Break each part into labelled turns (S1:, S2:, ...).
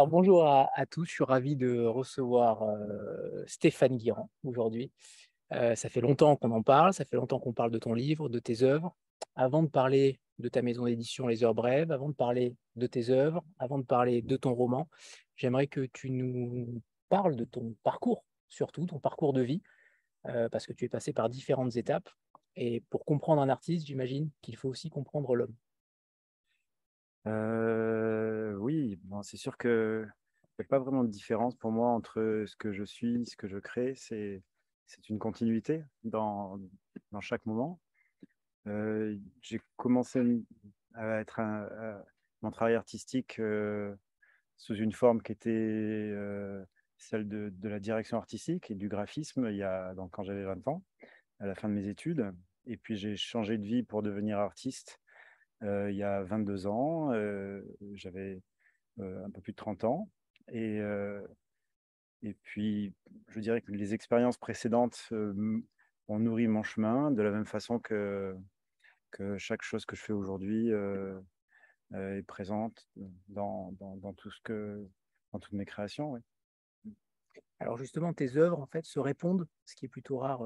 S1: Alors bonjour à, tous, je suis ravi de recevoir euh, Stéphane Guirand aujourd'hui. Euh, ça fait longtemps qu'on en parle, ça fait longtemps qu'on parle de ton livre, de tes œuvres. Avant de parler de ta maison d'édition Les Heures Brèves, avant de parler de tes œuvres, avant de parler de ton roman, j'aimerais que tu nous parles de ton parcours, surtout ton parcours de vie, euh, parce que tu es passé par différentes étapes. Et pour comprendre un artiste, j'imagine qu'il faut aussi comprendre l'homme.
S2: Euh, oui, bon, c'est sûr qu'il n'y a pas vraiment de différence pour moi entre ce que je suis, ce que je crée. C'est, une continuité dans, dans chaque moment. Euh, j'ai commencé à être mon travail artistique euh, sous une forme qui était celle de, de, la direction artistique et du graphisme il y a, donc, quand j'avais 20 ans, à la fin de mes études. Et puis j'ai changé de vie pour devenir artiste il y a 22 ans. J'avais un peu plus de 30 ans. Et, et puis, je dirais que les expériences précédentes ont nourri mon chemin de la même façon que, que chaque chose que je fais aujourd'hui est présente dans, dans, dans, tout ce que, dans toutes mes créations.
S1: Alors justement, tes œuvres en fait se répondent, ce qui est plutôt rare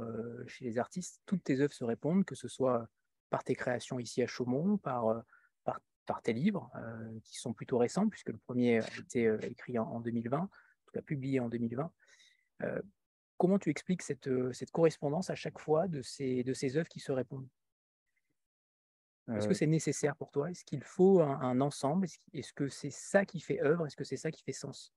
S1: chez les artistes. Toutes tes œuvres se répondent, que ce soit par tes créations ici à Chaumont, par, euh, par, par tes livres, euh, qui sont plutôt récents, puisque le premier a été euh, écrit en, 2020, en tout cas publié en 2020. comment tu expliques cette, cette, correspondance à chaque fois de ces, de ces œuvres qui se répondent? Est-ce que c'est nécessaire pour toi? Est-ce qu'il faut un, ensemble? Est-ce que c'est ça qui fait œuvre? Est-ce que c'est ça qui fait sens?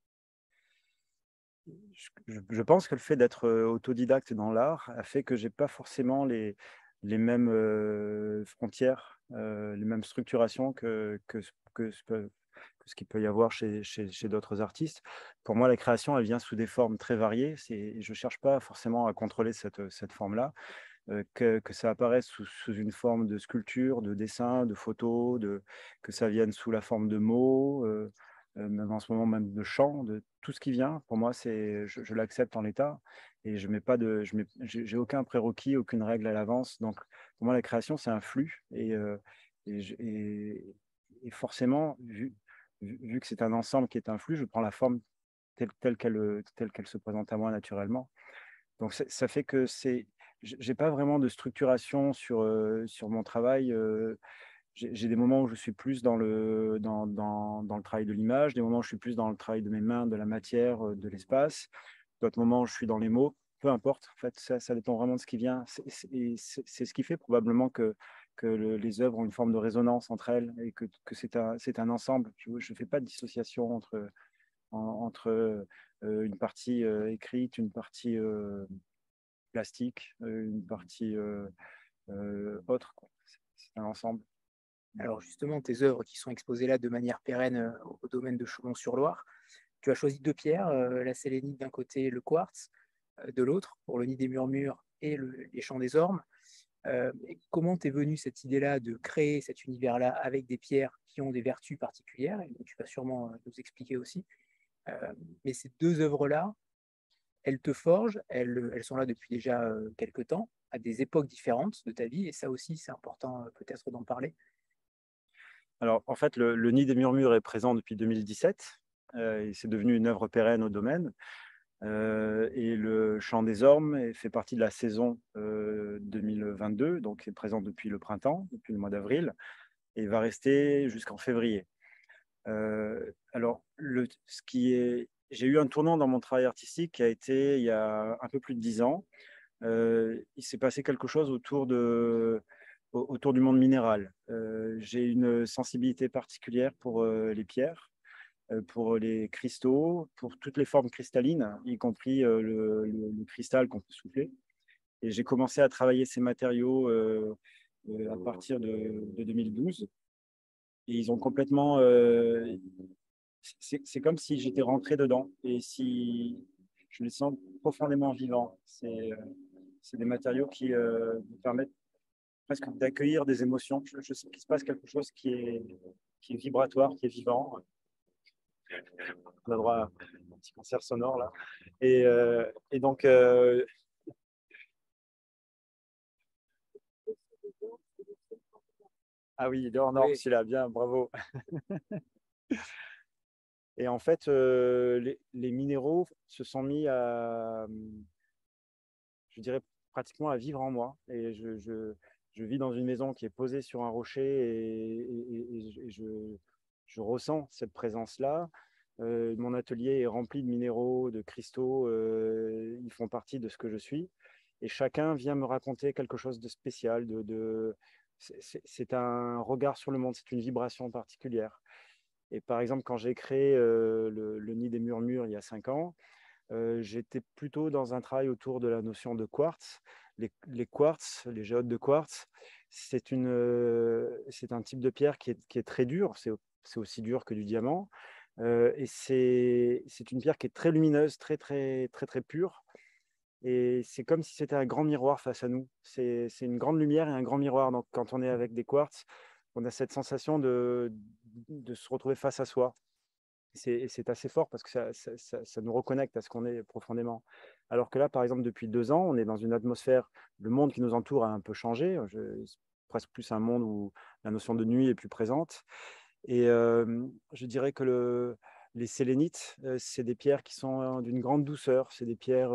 S2: Je, je, pense que le fait d'être autodidacte dans l'art a fait que j'ai pas forcément les, les mêmes frontières, les mêmes structurations que, que, que, ce qu'il peut y avoir chez, chez, d'autres artistes. Pour moi, la création, elle vient sous des formes très variées. Je ne cherche pas forcément à contrôler cette, cette forme-là. que, que, ça apparaisse sous, sous, une forme de sculpture, de dessin, de photo, de, que ça vienne sous la forme de mots, même en ce moment même de chant, de tout ce qui vient. Pour moi, c'est, je, l'accepte en l'état et je mets pas de, je j'ai aucun prérequis, aucune règle à l'avance. Donc pour moi, la création c'est un flux et, et, forcément, vu, vu que c'est un ensemble qui est un flux, je prends la forme telle, telle qu'elle se présente à moi naturellement. Donc ça fait que c'est, j'ai pas vraiment de structuration sur sur mon travail j'ai des moments où je suis plus dans le, dans, dans, dans le travail de l'image, des moments où je suis plus dans le travail de mes mains, de la matière, euh, de l'espace, d'autres moments où je suis dans les mots, peu importe, en fait, ça, ça dépend vraiment de ce qui vient. C'est ce qui fait probablement que, que les œuvres ont une forme de résonance entre elles et que, que c'est un, un ensemble. Je ne fais pas de dissociation entre, entre euh, une partie euh, écrite, une partie plastique, une partie autre. C'est un ensemble.
S1: Alors justement, tes œuvres qui sont exposées là de manière pérenne euh, au domaine de Chaumont-sur-Loire, tu as choisi deux pierres, euh, la sélénite d'un côté le quartz euh, de l'autre, pour le nid des murmures et les champs des ormes. comment t'es venue cette idée-là de créer cet univers-là avec des pierres qui ont des vertus particulières, tu vas sûrement nous expliquer aussi. mais ces deux œuvres-là, elles te forgent, elles, elles, sont là depuis déjà quelques temps, à des époques différentes de ta vie, et ça aussi, c'est important peut-être d'en parler.
S2: Alors, en fait, le, Nid des Murmures est présent depuis 2017 euh, c'est devenu une œuvre pérenne au domaine. Euh, et le Chant des Ormes fait partie de la saison 2022, euh, donc est présent depuis le printemps, depuis le mois d'avril, et va rester jusqu'en février. alors, ce qui est, j'ai eu un tournant dans mon travail artistique qui a été il y a un peu plus de dix ans. il s'est passé quelque chose autour de autour du monde minéral. Euh, j'ai une sensibilité particulière pour euh, les pierres, euh, pour les cristaux, pour toutes les formes cristallines, y compris le, cristal qu'on peut souffler. Et j'ai commencé à travailler ces matériaux à partir de, 2012. Et ils ont complètement. c'est comme si j'étais rentré dedans et si je les sens profondément vivants. C'est des matériaux qui me permettent presque d'accueillir des émotions. Je, sais qu'il se passe quelque chose qui est, qui est vibratoire, qui est vivant. On a droit à un petit concert sonore là. Et, euh, et donc, euh... ah oui, il est hors norme celui-là, bien, bravo. Et en fait, les, minéraux se sont mis à, je dirais, pratiquement à vivre en moi. Et je, je, vis dans une maison qui est posée sur un rocher et, je, je, ressens cette présence-là. mon atelier est rempli de minéraux, de cristaux. ils font partie de ce que je suis. Et chacun vient me raconter quelque chose de spécial. C'est un regard sur le monde, c'est une vibration particulière. Et par exemple, quand j'ai créé le, Nid des Murmures il y a cinq ans, j'étais plutôt dans un travail autour de la notion de quartz. Les, quartz, les géodes de quartz, c'est un type de pierre qui est, très dur, c'est aussi dur que du diamant. et c'est une pierre qui est très lumineuse, très, très, très, très pure. Et c'est comme si c'était un grand miroir face à nous. C'est une grande lumière et un grand miroir. Donc, quand on est avec des quartz, on a cette sensation de se retrouver face à soi. C'est assez fort parce que ça, nous reconnecte à ce qu'on est profondément. Alors que là, par exemple, depuis deux ans, on est dans une atmosphère, le monde qui nous entoure a un peu changé. presque plus un monde où la notion de nuit est plus présente. Et je dirais que le, les sélénites, c'est des pierres qui sont d'une grande douceur. C'est des pierres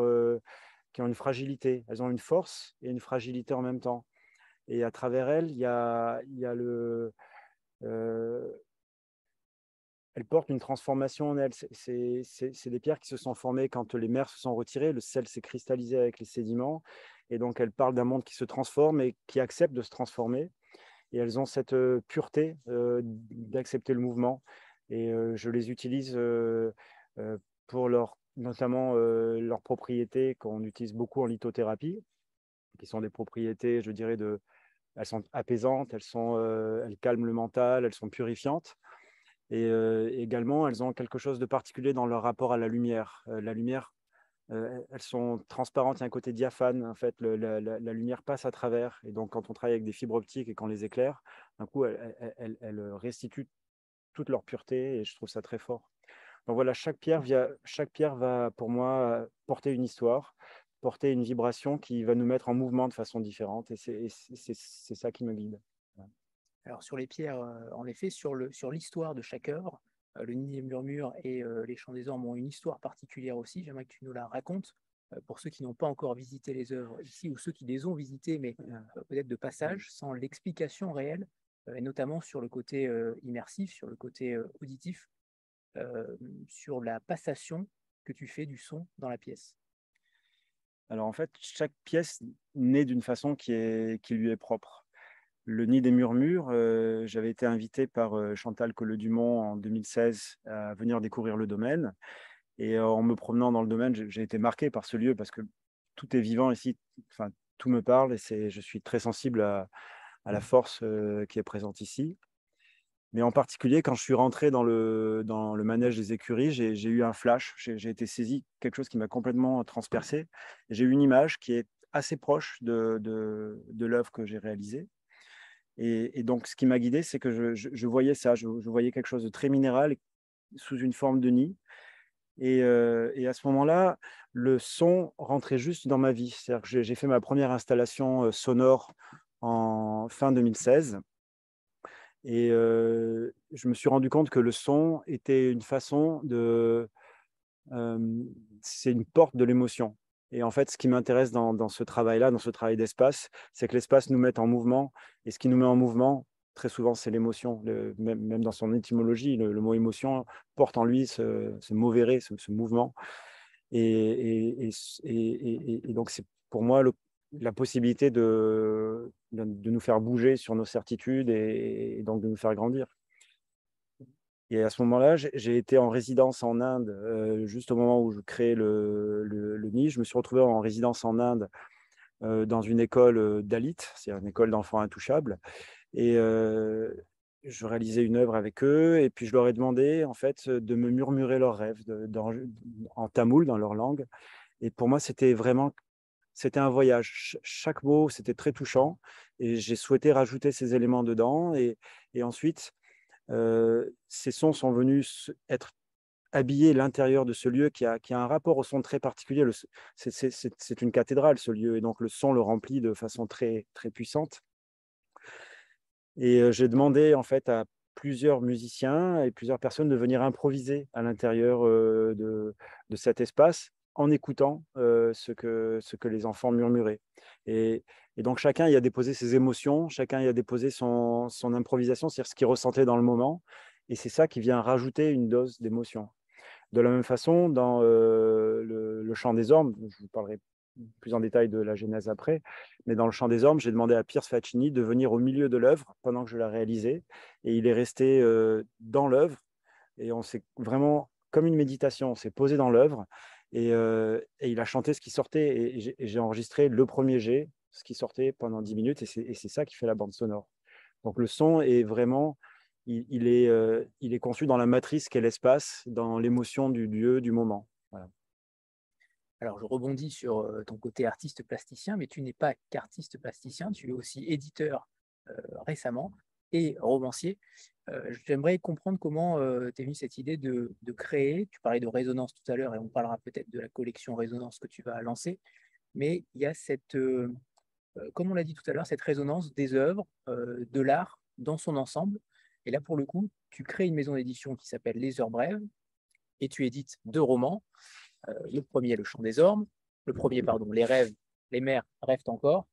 S2: qui ont une fragilité. Elles ont une force et une fragilité en même temps. Et à travers elles, il y a, le, euh, elles portent une transformation en elles. C'est des pierres qui se sont formées quand les mers se sont retirées, le sel s'est cristallisé avec les sédiments, et donc elles parlent d'un monde qui se transforme et qui accepte de se transformer. Et elles ont cette pureté d'accepter le mouvement. Et je les utilise pour leur, notamment leurs propriétés qu'on utilise beaucoup en lithothérapie, qui sont des propriétés, je dirais, de, elles sont apaisantes, elles, sont, elles calment le mental, elles sont purifiantes. Et également, elles ont quelque chose de particulier dans leur rapport à la lumière. La lumière, elles sont transparentes, il y a un côté diaphane. En fait, la, lumière passe à travers. Et donc, quand on travaille avec des fibres optiques et qu'on les éclaire, d'un coup, elles, restituent toute leur pureté. Et je trouve ça très fort. Donc voilà, chaque pierre va, pour moi, porter une histoire porter une vibration qui va nous mettre en mouvement de façon différente. Et c'est ça qui me guide.
S1: Alors sur les pierres, euh, en effet, sur l'histoire sur de chaque œuvre, euh, le Nid des Murmures et euh, les Chants des Ormes ont une histoire particulière aussi. J'aimerais que tu nous la racontes pour ceux qui n'ont pas encore visité les œuvres ici ou ceux qui les ont visitées, mais peut-être de passage, sans l'explication réelle, et notamment sur le côté immersif, sur le côté auditif, sur la passation que tu fais du son dans la pièce.
S2: Alors en fait, chaque pièce naît d'une façon qui, lui est propre. Le Nid des Murmures, euh, j'avais été invité par euh, Chantal Collet-Dumont en 2016 à venir découvrir le domaine. Et euh, en me promenant dans le domaine, j'ai été marqué par ce lieu parce que tout est vivant ici, enfin, tout me parle et je suis très sensible à la force qui est présente ici. Mais en particulier, quand je suis rentré dans le, dans le manège des écuries, j'ai eu un flash, j'ai été saisi, quelque chose qui m'a complètement transpercé. J'ai eu une image qui est assez proche de, de, l'œuvre que j'ai réalisée. Et, donc, ce qui m'a guidé, c'est que je, voyais ça, je, voyais quelque chose de très minéral sous une forme de nid. Et, euh, et à ce moment-là, le son rentrait juste dans ma vie. C'est-à-dire que j'ai fait ma première installation euh, sonore en fin 2016. Et je me suis rendu compte que le son était une façon de... c'est une porte de l'émotion. Et en fait, ce qui m'intéresse dans, ce travail-là, dans ce travail d'espace, c'est que l'espace nous mette en mouvement. Et ce qui nous met en mouvement, très souvent, c'est l'émotion. Même, dans son étymologie, le, mot émotion porte en lui ce, ce mauvais ce, mouvement. Et, donc, c'est pour moi la possibilité de, de, nous faire bouger sur nos certitudes et, donc de nous faire grandir. Et à ce moment-là, j'ai été en résidence en Inde, euh, juste au moment où je créais le, le, nid. Je me suis retrouvé en résidence en Inde euh, dans une école euh, d'Alit, c'est une école d'enfants intouchables. Et je réalisais une œuvre avec eux et puis je leur ai demandé en fait de me murmurer leurs rêves en tamoul, dans leur langue. Et pour moi, c'était vraiment c'était un voyage. chaque mot, c'était très touchant. Et j'ai souhaité rajouter ces éléments dedans. Et, ensuite, ces sons sont venus être habiller l'intérieur de ce lieu qui a, qui a, un rapport au son très particulier. C'est une cathédrale, ce lieu. Et donc, le son le remplit de façon très, très puissante. Et j'ai demandé, en fait, à plusieurs musiciens et plusieurs personnes de venir improviser à l'intérieur de, de, cet espace en écoutant ce, que, ce que les enfants murmuraient. Et, et, donc chacun y a déposé ses émotions, chacun y a déposé son, son improvisation, c'est-à-dire ce qu'il ressentait dans le moment. Et c'est ça qui vient rajouter une dose d'émotion. De la même façon, dans le, le, chant des ormes, je vous parlerai plus en détail de la genèse après, mais dans le chant des ormes, j'ai demandé à Pierce Faccini de venir au milieu de l'œuvre pendant que je la réalisais, et il est resté dans l'œuvre, et on s'est vraiment, comme une méditation, on s'est posé dans l'œuvre, et, et, il a chanté ce qui sortait, et j'ai enregistré le premier jet, ce qui sortait pendant 10 minutes, et c'est ça qui fait la bande sonore. Donc le son est vraiment, il, est, il est conçu dans la matrice qu'est l'espace, dans l'émotion du lieu, du moment.
S1: Alors, je rebondis sur ton côté artiste plasticien, mais tu n'es pas qu'artiste plasticien, tu es aussi éditeur récemment et romancier. J'aimerais comprendre comment tu es venu cette idée de, créer. Tu parlais de résonance tout à l'heure et on parlera peut-être de la collection résonance que tu vas lancer. Mais il y a cette, comme on l'a dit tout à l'heure, cette résonance des œuvres, de l'art dans son ensemble. Et là, pour le coup, tu crées une maison d'édition qui s'appelle Les Heures Brèves et tu édites deux romans. Euh, le premier, le chant des ormes, le premier, pardon, les rêves, les mères rêvent encore,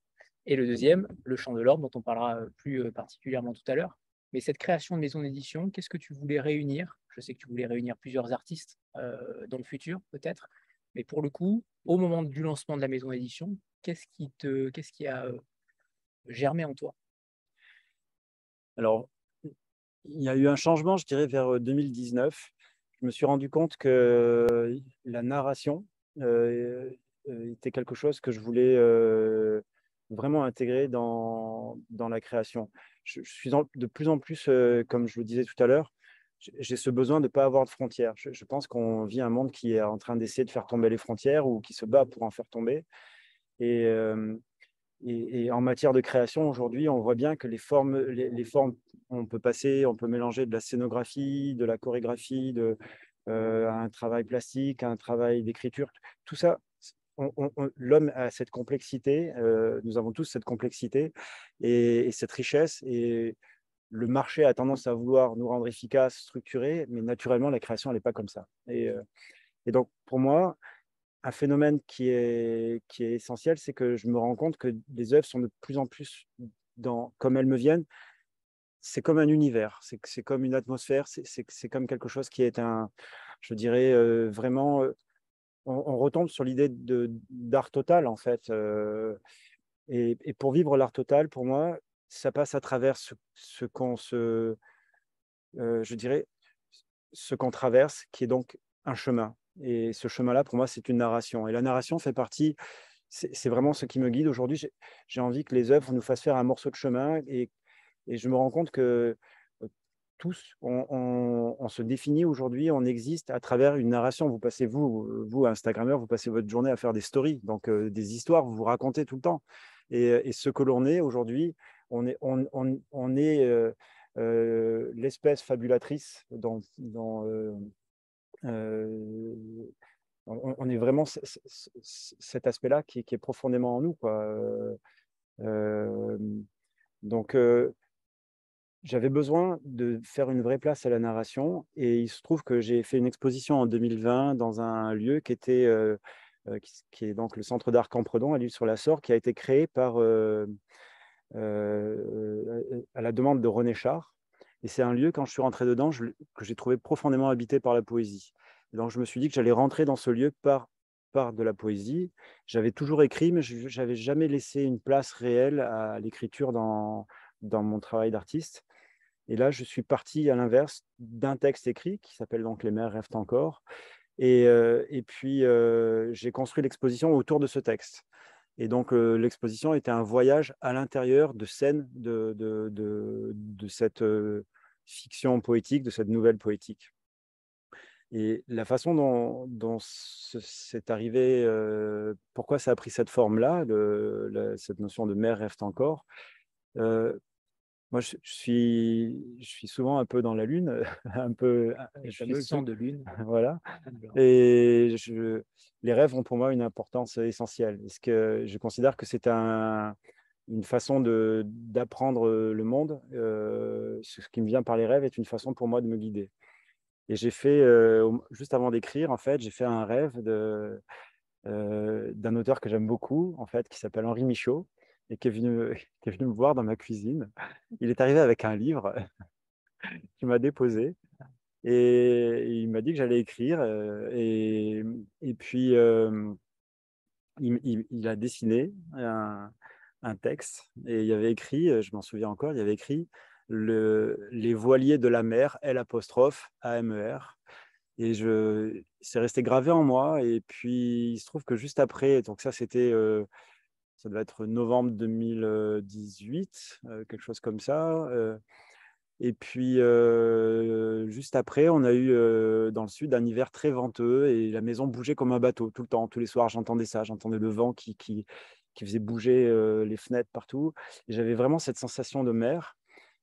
S1: et le deuxième, le chant de l'orme, dont on parlera euh, plus euh, particulièrement tout à l'heure. Mais cette création de maison d'édition, qu'est-ce que tu voulais réunir? Je sais que tu voulais réunir plusieurs artistes dans le futur, peut-être, mais pour le coup, au moment du lancement de la maison d'édition, qu'est-ce qui, te, qu'est-ce qui a germé en toi?
S2: Alors, il y a eu un changement, je dirais, vers 2019 je me suis rendu compte que la narration euh, euh, était quelque chose que je voulais euh, vraiment intégrer dans, dans la création. Je, suis de plus en plus, comme je le disais tout à l'heure, j'ai ce besoin de ne pas avoir de frontières. Je, pense qu'on vit un monde qui est en train d'essayer de faire tomber les frontières ou qui se bat pour en faire tomber. Et, et, en matière de création, aujourd'hui, on voit bien que les formes, les, formes, on peut passer, on peut mélanger de la scénographie, de la chorégraphie, de, euh, un travail plastique, un travail d'écriture. Tout ça, l'homme a cette complexité, euh, nous avons tous cette complexité et, cette richesse. Et le marché a tendance à vouloir nous rendre efficaces, structurés, mais naturellement, la création, elle n'est pas comme ça. Euh, et donc, pour moi, un phénomène qui est, qui est essentiel, c'est que je me rends compte que les œuvres sont de plus en plus dans, comme elles me viennent. C'est comme un univers, c'est comme une atmosphère, c'est comme quelque chose qui est un, je dirais, euh, vraiment, euh, on, retombe sur l'idée d'art total, en fait. Euh, et, pour vivre l'art total, pour moi, ça passe à travers ce, qu'on se, je dirais, ce qu'on traverse, qui est donc un chemin. Et ce chemin-là, pour moi, c'est une narration. Et la narration fait partie, c'est vraiment ce qui me guide aujourd'hui. J'ai envie que les œuvres nous fassent faire un morceau de chemin. Et, et je me rends compte que tous, on, se définit aujourd'hui, on existe à travers une narration. Vous passez, vous, vous, Instagrammeur, vous passez votre journée à faire des stories, donc des histoires, vous vous racontez tout le temps. Et, ce que l'on est aujourd'hui, on est, on, est l'espèce fabulatrice dans euh, on, est vraiment cet aspect-là qui, est profondément en nous. Quoi. Euh, donc, euh, j'avais besoin de faire une vraie place à la narration et il se trouve que j'ai fait une exposition en 2020 dans un lieu qui était qui, est donc le centre d'art Campredon à l'île sur la Sorgue qui a été créé par à la demande de René Char et c'est un lieu, quand je suis rentré dedans, que j'ai trouvé profondément habité par la poésie. donc, je me suis dit que j'allais rentrer dans ce lieu par, par de la poésie. J'avais toujours écrit, mais je n'avais jamais laissé une place réelle à l'écriture dans, dans mon travail d'artiste. Et là, je suis parti à l'inverse d'un texte écrit qui s'appelle donc Les mères rêvent encore. Et, euh, et puis, euh, j'ai construit l'exposition autour de ce texte. Et donc, l'exposition était un voyage à l'intérieur de scènes de, cette fiction poétique, de cette nouvelle poétique. Et la façon dont, c'est arrivé, pourquoi ça a pris cette forme-là, cette notion de mère rêve encore, moi, je, suis, je suis souvent un peu dans la lune, un peu.
S1: Je sens de lune.
S2: voilà. Et je, les rêves ont pour moi une importance essentielle. Parce que je considère que c'est un, une façon d'apprendre le monde. ce qui me vient par les rêves est une façon pour moi de me guider. Et j'ai fait, juste avant d'écrire, en fait, j'ai fait un rêve de, d'un auteur que j'aime beaucoup, en fait, qui s'appelle Henri Michaud, et qui est, venu, qui est venu me voir dans ma cuisine. Il est arrivé avec un livre qu'il m'a déposé. Et il m'a dit que j'allais écrire. Et, et puis, il, il, a dessiné un, texte. Et il y avait écrit, je m'en souviens encore, il y avait écrit le, Les voiliers de la mer, L apostrophe, A-M-E-R. Et je, c'est resté gravé en moi. Et puis, il se trouve que juste après, donc ça, c'était, euh, ça devait être novembre 2018, euh, quelque chose comme ça. Euh, et puis, juste après, on a eu dans le sud un hiver très venteux et la maison bougeait comme un bateau tout le temps. Tous les soirs, j'entendais ça. J'entendais le vent qui, qui, qui faisait bouger les fenêtres partout. J'avais vraiment cette sensation de mer.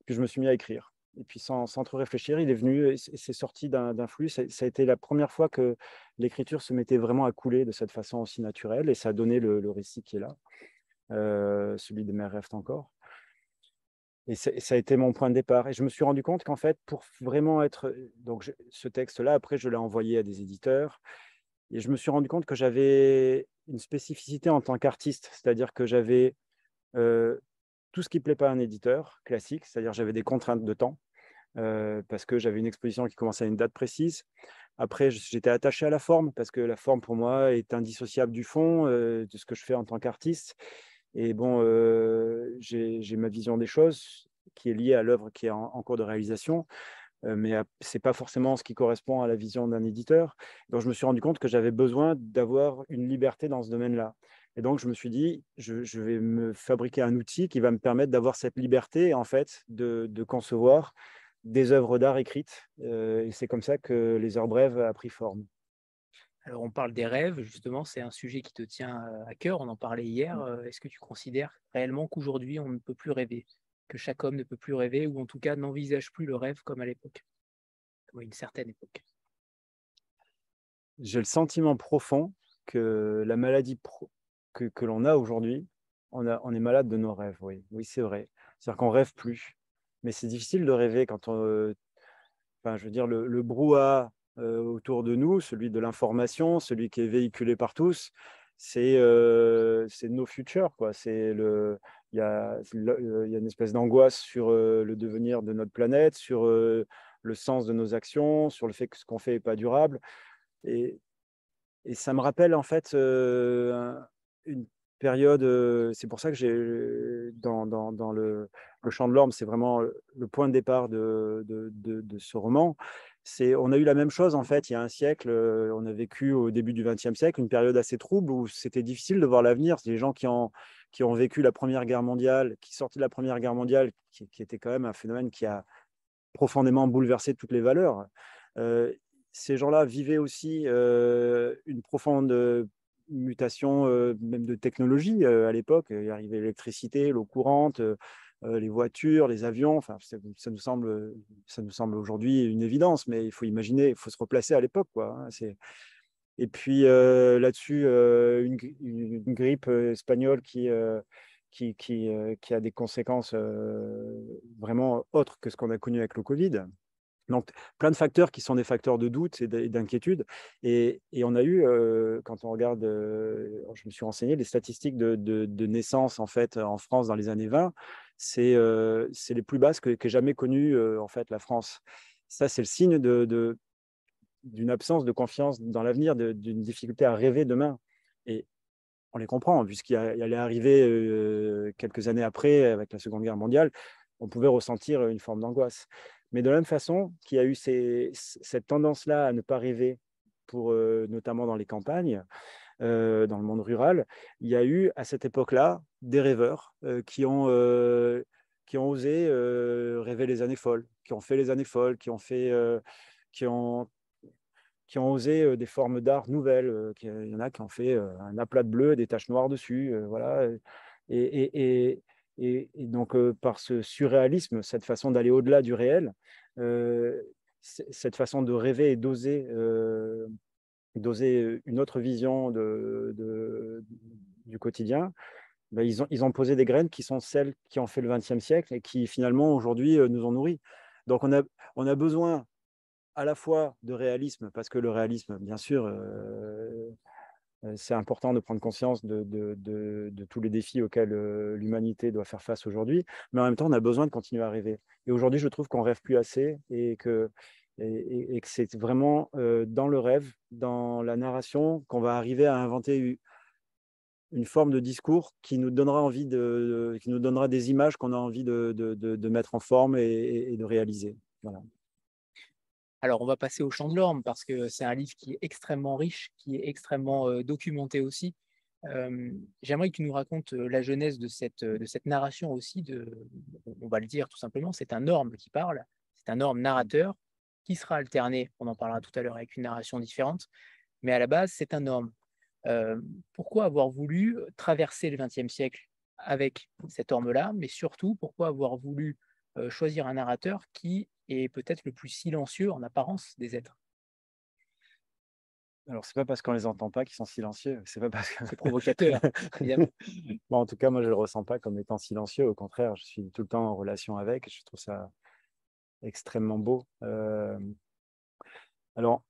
S2: Puis je me suis mis à écrire. Et puis sans, trop réfléchir, il est venu et c'est sorti d'un flux. Ça, a été la première fois que l'écriture se mettait vraiment à couler de cette façon aussi naturelle et ça a donné le, récit qui est là, celui de Mère rêves encore. Et ça a été mon point de départ. Et je me suis rendu compte qu'en fait, pour vraiment être. Donc, ce texte-là, après, je l'ai envoyé à des éditeurs. Et je me suis rendu compte que j'avais une spécificité en tant qu'artiste. C'est-à-dire que j'avais tout ce qui ne plaît pas à un éditeur classique. C'est-à-dire j'avais des contraintes de temps. Parce que j'avais une exposition qui commençait à une date précise. Après, j'étais attaché à la forme parce que la forme, pour moi, est indissociable du fond, de ce que je fais en tant qu'artiste. Et bon, j'ai ma vision des choses qui est liée à l'œuvre qui est en, cours de réalisation, mais ce n'est pas forcément ce qui correspond à la vision d'un éditeur. Donc, je me suis rendu compte que j'avais besoin d'avoir une liberté dans ce domaine-là. Et donc, je me suis dit, je, vais me fabriquer un outil qui va me permettre d'avoir cette liberté, en fait, de concevoir des œuvres d'art écrites. et c'est comme ça que les heures brèves a pris forme.
S1: Alors, on parle des rêves, justement, c'est un sujet qui te tient à cœur, on en parlait hier. Mmh. Est-ce que tu considères réellement qu'aujourd'hui, on ne peut plus rêver, que chaque homme ne peut plus rêver, ou en tout cas n'envisage plus le rêve comme à l'époque, comme à une certaine époque?
S2: J'ai le sentiment profond que la maladie que, que l'on a aujourd'hui, on, on, est malade de nos rêves, oui, oui c'est vrai. C'est-à-dire qu'on rêve plus. Mais c'est difficile de rêver quand on... Enfin, je veux dire, le, brouhaha euh, autour de nous, celui de l'information, celui qui est véhiculé par tous, c'est euh, nos futurs. Il, y a, il y a une espèce d'angoisse sur euh, le devenir de notre planète, sur euh, le sens de nos actions, sur le fait que ce qu'on fait n'est pas durable. Et, et, ça me rappelle en fait une période, c'est pour ça que j'ai dans, dans, dans, le, le Chant de l'Orme, c'est vraiment le point de départ de, ce roman on a eu la même chose en fait il y a un siècle. On a vécu au début du XXe siècle une période assez trouble où c'était difficile de voir l'avenir. C'est les gens qui ont, vécu la Première Guerre mondiale, qui sortaient de la Première Guerre mondiale, qui, était quand même un phénomène qui a profondément bouleversé toutes les valeurs. Ces gens-là vivaient aussi une profonde mutation, même de technologie à l'époque. Il arrivait l'électricité, l'eau courante les voitures, les avions. Enfin, ça, nous semble, ça nous semble aujourd'hui une évidence, mais il faut imaginer, il faut se replacer à l'époque, quoi. Hein, et puis euh, là-dessus, euh, une, grippe espagnole qui, qui, qui, qui, a des conséquences vraiment autres que ce qu'on a connu avec le Covid. Donc, plein de facteurs qui sont des facteurs de doute et d'inquiétude. Et, et, on a eu, quand on regarde, je me suis renseigné, les statistiques de, de, de, naissance en fait en France dans les années 20 c'est les plus basses que, jamais connues en fait la France. Ça, c'est le signe d'une absence de confiance dans l'avenir, d'une difficulté à rêver demain. Et on les comprend, puisqu'il allait arriver quelques années après, avec la Seconde Guerre mondiale, on pouvait ressentir une forme d'angoisse. Mais de la même façon qu'il y a eu cette tendance-là à ne pas rêver, pour, notamment dans les campagnes, euh, dans le monde rural, il y a eu à cette époque-là des rêveurs euh, qui, ont, euh, qui ont osé rêver les années folles, qui ont fait les années folles, qui ont, fait, qui ont, qui ont osé des formes d'art nouvelles. il y en a qui ont fait un aplat de bleu, des taches noires dessus. voilà. Et, et, et, et donc, par ce surréalisme, cette façon d'aller au-delà du réel, cette façon de rêver et d'oser d'oser une autre vision de, du quotidien, ben, ils, ont, ils ont posé des graines qui sont celles qui ont fait le XXe siècle et qui finalement aujourd'hui nous ont nourris. Donc on a, on a besoin à la fois de réalisme, parce que le réalisme, bien sûr, c'est important de prendre conscience de, de, tous les défis auxquels l'humanité doit faire face aujourd'hui, mais en même temps, on a besoin de continuer à rêver. Et aujourd'hui, je trouve qu'on rêve plus assez et que, et, que c'est vraiment dans le rêve, dans la narration, qu'on va arriver à inventer une forme de discours qui nous donnera envie de, qui nous donnera des images qu'on a envie de, mettre en forme et, de réaliser. Voilà.
S1: Alors, on va passer au Chant de l'Orme parce que c'est un livre qui est extrêmement riche, qui est extrêmement documenté aussi. J'aimerais que tu nous racontes la jeunesse de cette, de cette narration aussi. De, on va le dire tout simplement, c'est un orme qui parle, c'est un orme narrateur qui sera alterné, on en parlera tout à l'heure avec une narration différente, mais à la base, c'est un orme. pourquoi avoir voulu traverser le XXe siècle avec cet orme-là, mais surtout pourquoi avoir voulu choisir un narrateur qui et peut-être le plus silencieux en apparence des êtres?
S2: Alors, c'est pas parce qu'on les entend pas qu'ils sont silencieux. C'est pas parce que
S1: c'est provocateur.
S2: bon, en tout cas, moi, je le ressens pas comme étant silencieux. Au contraire, je suis tout le temps en relation avec. Je trouve ça extrêmement beau. Euh, alors,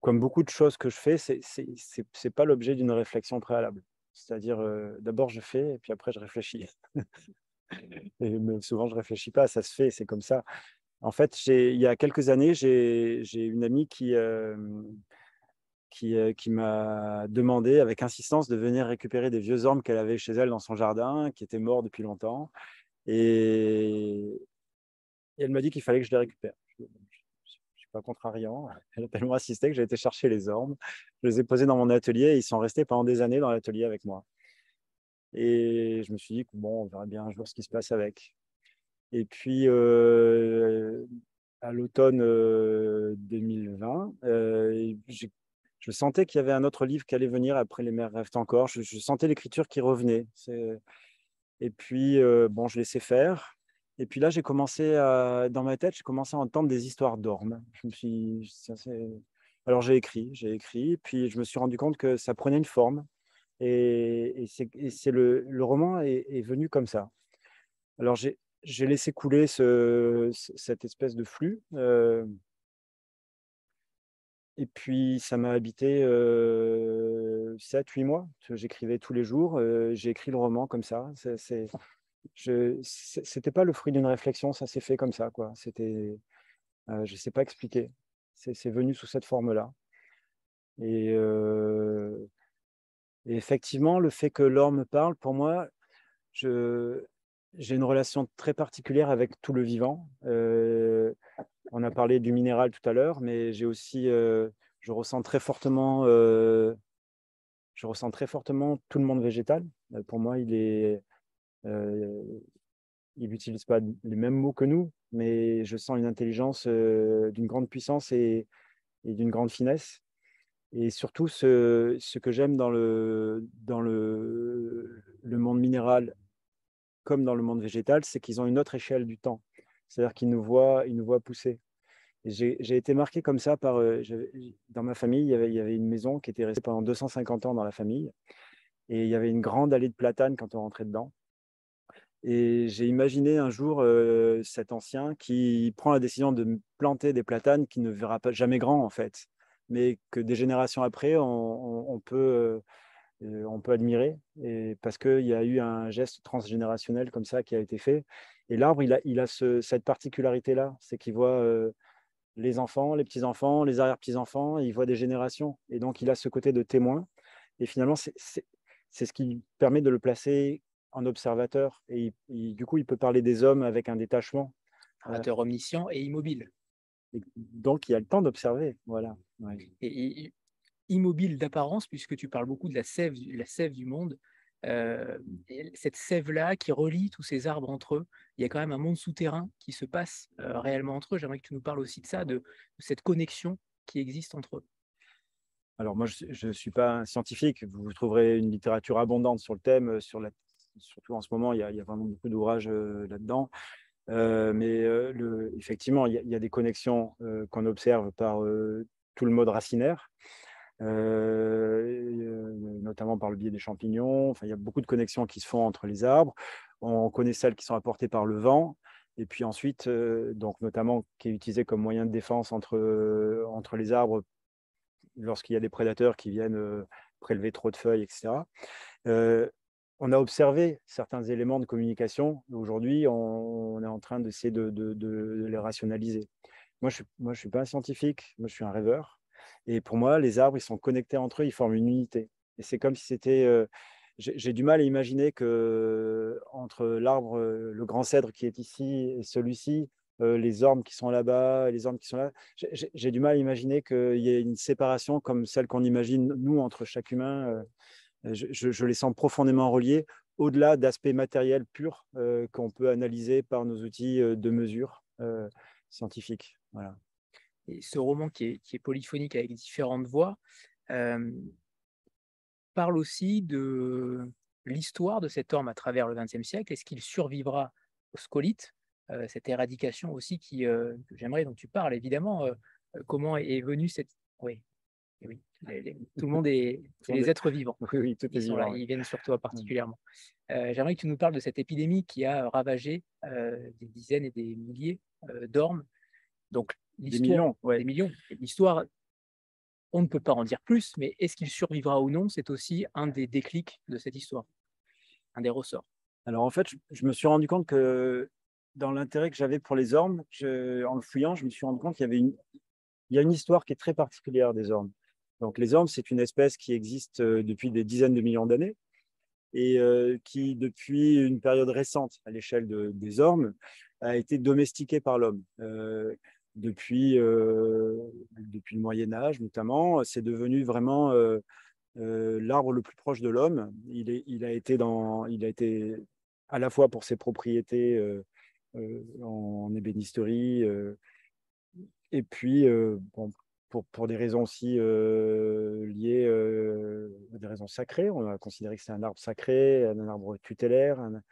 S2: comme beaucoup de choses que je fais, c'est c'est pas l'objet d'une réflexion préalable. C'est-à-dire, euh, d'abord je fais puis après je réfléchis. et souvent je réfléchis pas, ça se fait, c'est comme ça. En fait, il y a quelques années, j'ai une amie qui, euh, qui, qui m'a demandé avec insistance de venir récupérer des vieux ormes qu'elle avait chez elle dans son jardin, qui étaient morts depuis longtemps. Et, elle m'a dit qu'il fallait que je les récupère. Je ne suis pas contrariant. Elle a tellement insisté que j'ai été chercher les ormes. Je les ai posés dans mon atelier et ils sont restés pendant des années dans l'atelier avec moi. Et je me suis dit que bon, on verra bien un jour ce qui se passe avec. Et puis, euh, à l'automne 2020, euh, je sentais qu'il y avait un autre livre qui allait venir après Les mères rêvent encore. Je, sentais l'écriture qui revenait. Et puis, euh, bon, je laissais faire. Et puis là, j'ai commencé à, dans ma tête, j'ai commencé à entendre des histoires d'ormes. Alors j'ai écrit, j'ai écrit, puis je me suis rendu compte que ça prenait une forme. Et, c'est le, roman est, venu comme ça. Alors j'ai laissé couler cette espèce de flux. Euh, et puis, ça m'a habité 7-8 mois. J'écrivais tous les jours. J'ai écrit le roman comme ça. Ce n'était pas le fruit d'une réflexion, ça s'est fait comme ça. Quoi. C'était, je ne sais pas expliquer. C'est venu sous cette forme-là. Et, et, effectivement, le fait que l'or me parle, pour moi, je, j'ai une relation très particulière avec tout le vivant. Euh, on a parlé du minéral tout à l'heure, mais j'ai aussi, euh, je ressens très fortement, euh, je ressens très fortement tout le monde végétal. pour moi, il est, il n'utilise pas les mêmes mots que nous, mais je sens une intelligence d'une grande puissance et, d'une grande finesse. Et surtout, ce, que j'aime dans, le, dans le, monde minéral comme dans le monde végétal, c'est qu'ils ont une autre échelle du temps. C'est-à-dire qu'ils nous voient, nous voient pousser. J'ai été marqué comme ça par. Euh, dans ma famille, il y, avait, il y, avait, une maison qui était restée pendant 250 ans dans la famille. Et il y avait une grande allée de platanes quand on rentrait dedans. Et j'ai imaginé un jour euh, cet ancien qui prend la décision de planter des platanes qui ne verra pas jamais grand en fait, mais que des générations après, on, peut euh, on peut admirer, et parce qu'il y a eu un geste transgénérationnel comme ça qui a été fait. Et l'arbre, il a, il a cette particularité-là, c'est qu'il voit euh, les enfants, les petits-enfants, les arrière-petits-enfants, il voit des générations. Et donc, il a ce côté de témoin. Et finalement, c'est ce qui permet de le placer en observateur. Et du coup, il peut parler des hommes avec un détachement.
S1: Observateur omniscient et immobile.
S2: donc, il a le temps d'observer. Voilà.
S1: Et, immobile d'apparence, puisque tu parles beaucoup de la sève, la sève du monde. Euh, cette sève-là qui relie tous ces arbres entre eux, il y a quand même un monde souterrain qui se passe euh, réellement entre eux. J'aimerais que tu nous parles aussi de ça, de, cette connexion qui existe entre eux.
S2: Alors moi, je ne suis pas un scientifique. Vous trouverez une littérature abondante sur le thème, euh, sur la, surtout en ce moment, il y a, vraiment beaucoup d'ouvrages là-dedans. mais le, effectivement, il y, a, des connexions qu'on observe par tout le mode racinaire. Euh, notamment par le biais des champignons. Enfin, il y a beaucoup de connexions qui se font entre les arbres. On connaît celles qui sont apportées par le vent. Et puis ensuite, donc notamment qui est utilisé comme moyen de défense entre, entre les arbres lorsqu'il y a des prédateurs qui viennent prélever trop de feuilles, etc. on a observé certains éléments de communication. Aujourd'hui, on, est en train d'essayer de, les rationaliser. Moi, je ne suis, pas un scientifique, moi, je suis un rêveur. Et pour moi, les arbres, ils sont connectés entre eux, ils forment une unité. Et c'est comme si c'était j'ai du mal à imaginer que entre l'arbre, le grand cèdre qui est ici et celui-ci, les ormes qui sont là-bas, les ormes qui sont là, j'ai du mal à imaginer qu'il y ait une séparation comme celle qu'on imagine nous entre chaque humain. Je, les sens profondément reliés au-delà d'aspects matériels purs qu'on peut analyser par nos outils de mesure scientifiques. Voilà.
S1: Et ce roman qui est, polyphonique avec différentes voix, parle aussi de l'histoire de cet orme à travers le XXe siècle. Est-ce qu'il survivra au scolite euh, Cette éradication aussi qui, euh, que j'aimerais dont tu parles, évidemment. Euh, comment est, venue cette... oui. tout le monde est, les êtres vivants.
S2: Oui, oui tout
S1: est
S2: ils, là,
S1: ils viennent sur toi mmh. particulièrement. j'aimerais que tu nous parles de cette épidémie qui a ravagé des dizaines et des milliers d'ormes. Donc,
S2: des millions,
S1: ouais. des millions. L'histoire on ne peut pas en dire plus, mais est-ce qu'il survivra ou non? C'est aussi un des déclics de cette histoire, un des ressorts.
S2: Alors en fait, je, me suis rendu compte que dans l'intérêt que j'avais pour les ormes, en le fouillant, je me suis rendu compte qu'il y avait une, il y a une histoire qui est très particulière des ormes. Donc les ormes, c'est une espèce qui existe euh, depuis des dizaines de millions d'années et euh, qui, depuis une période récente à l'échelle des ormes, a été domestiquée par l'homme. Euh, depuis, depuis le Moyen Âge notamment. C'est devenu vraiment l'arbre le plus proche de l'homme. Il, il, a été il a été à la fois pour ses propriétés en ébénisterie, et puis pour, pour, des raisons aussi liées à des raisons sacrées. On a considéré que c'est un arbre sacré, un arbre tutélaire, un,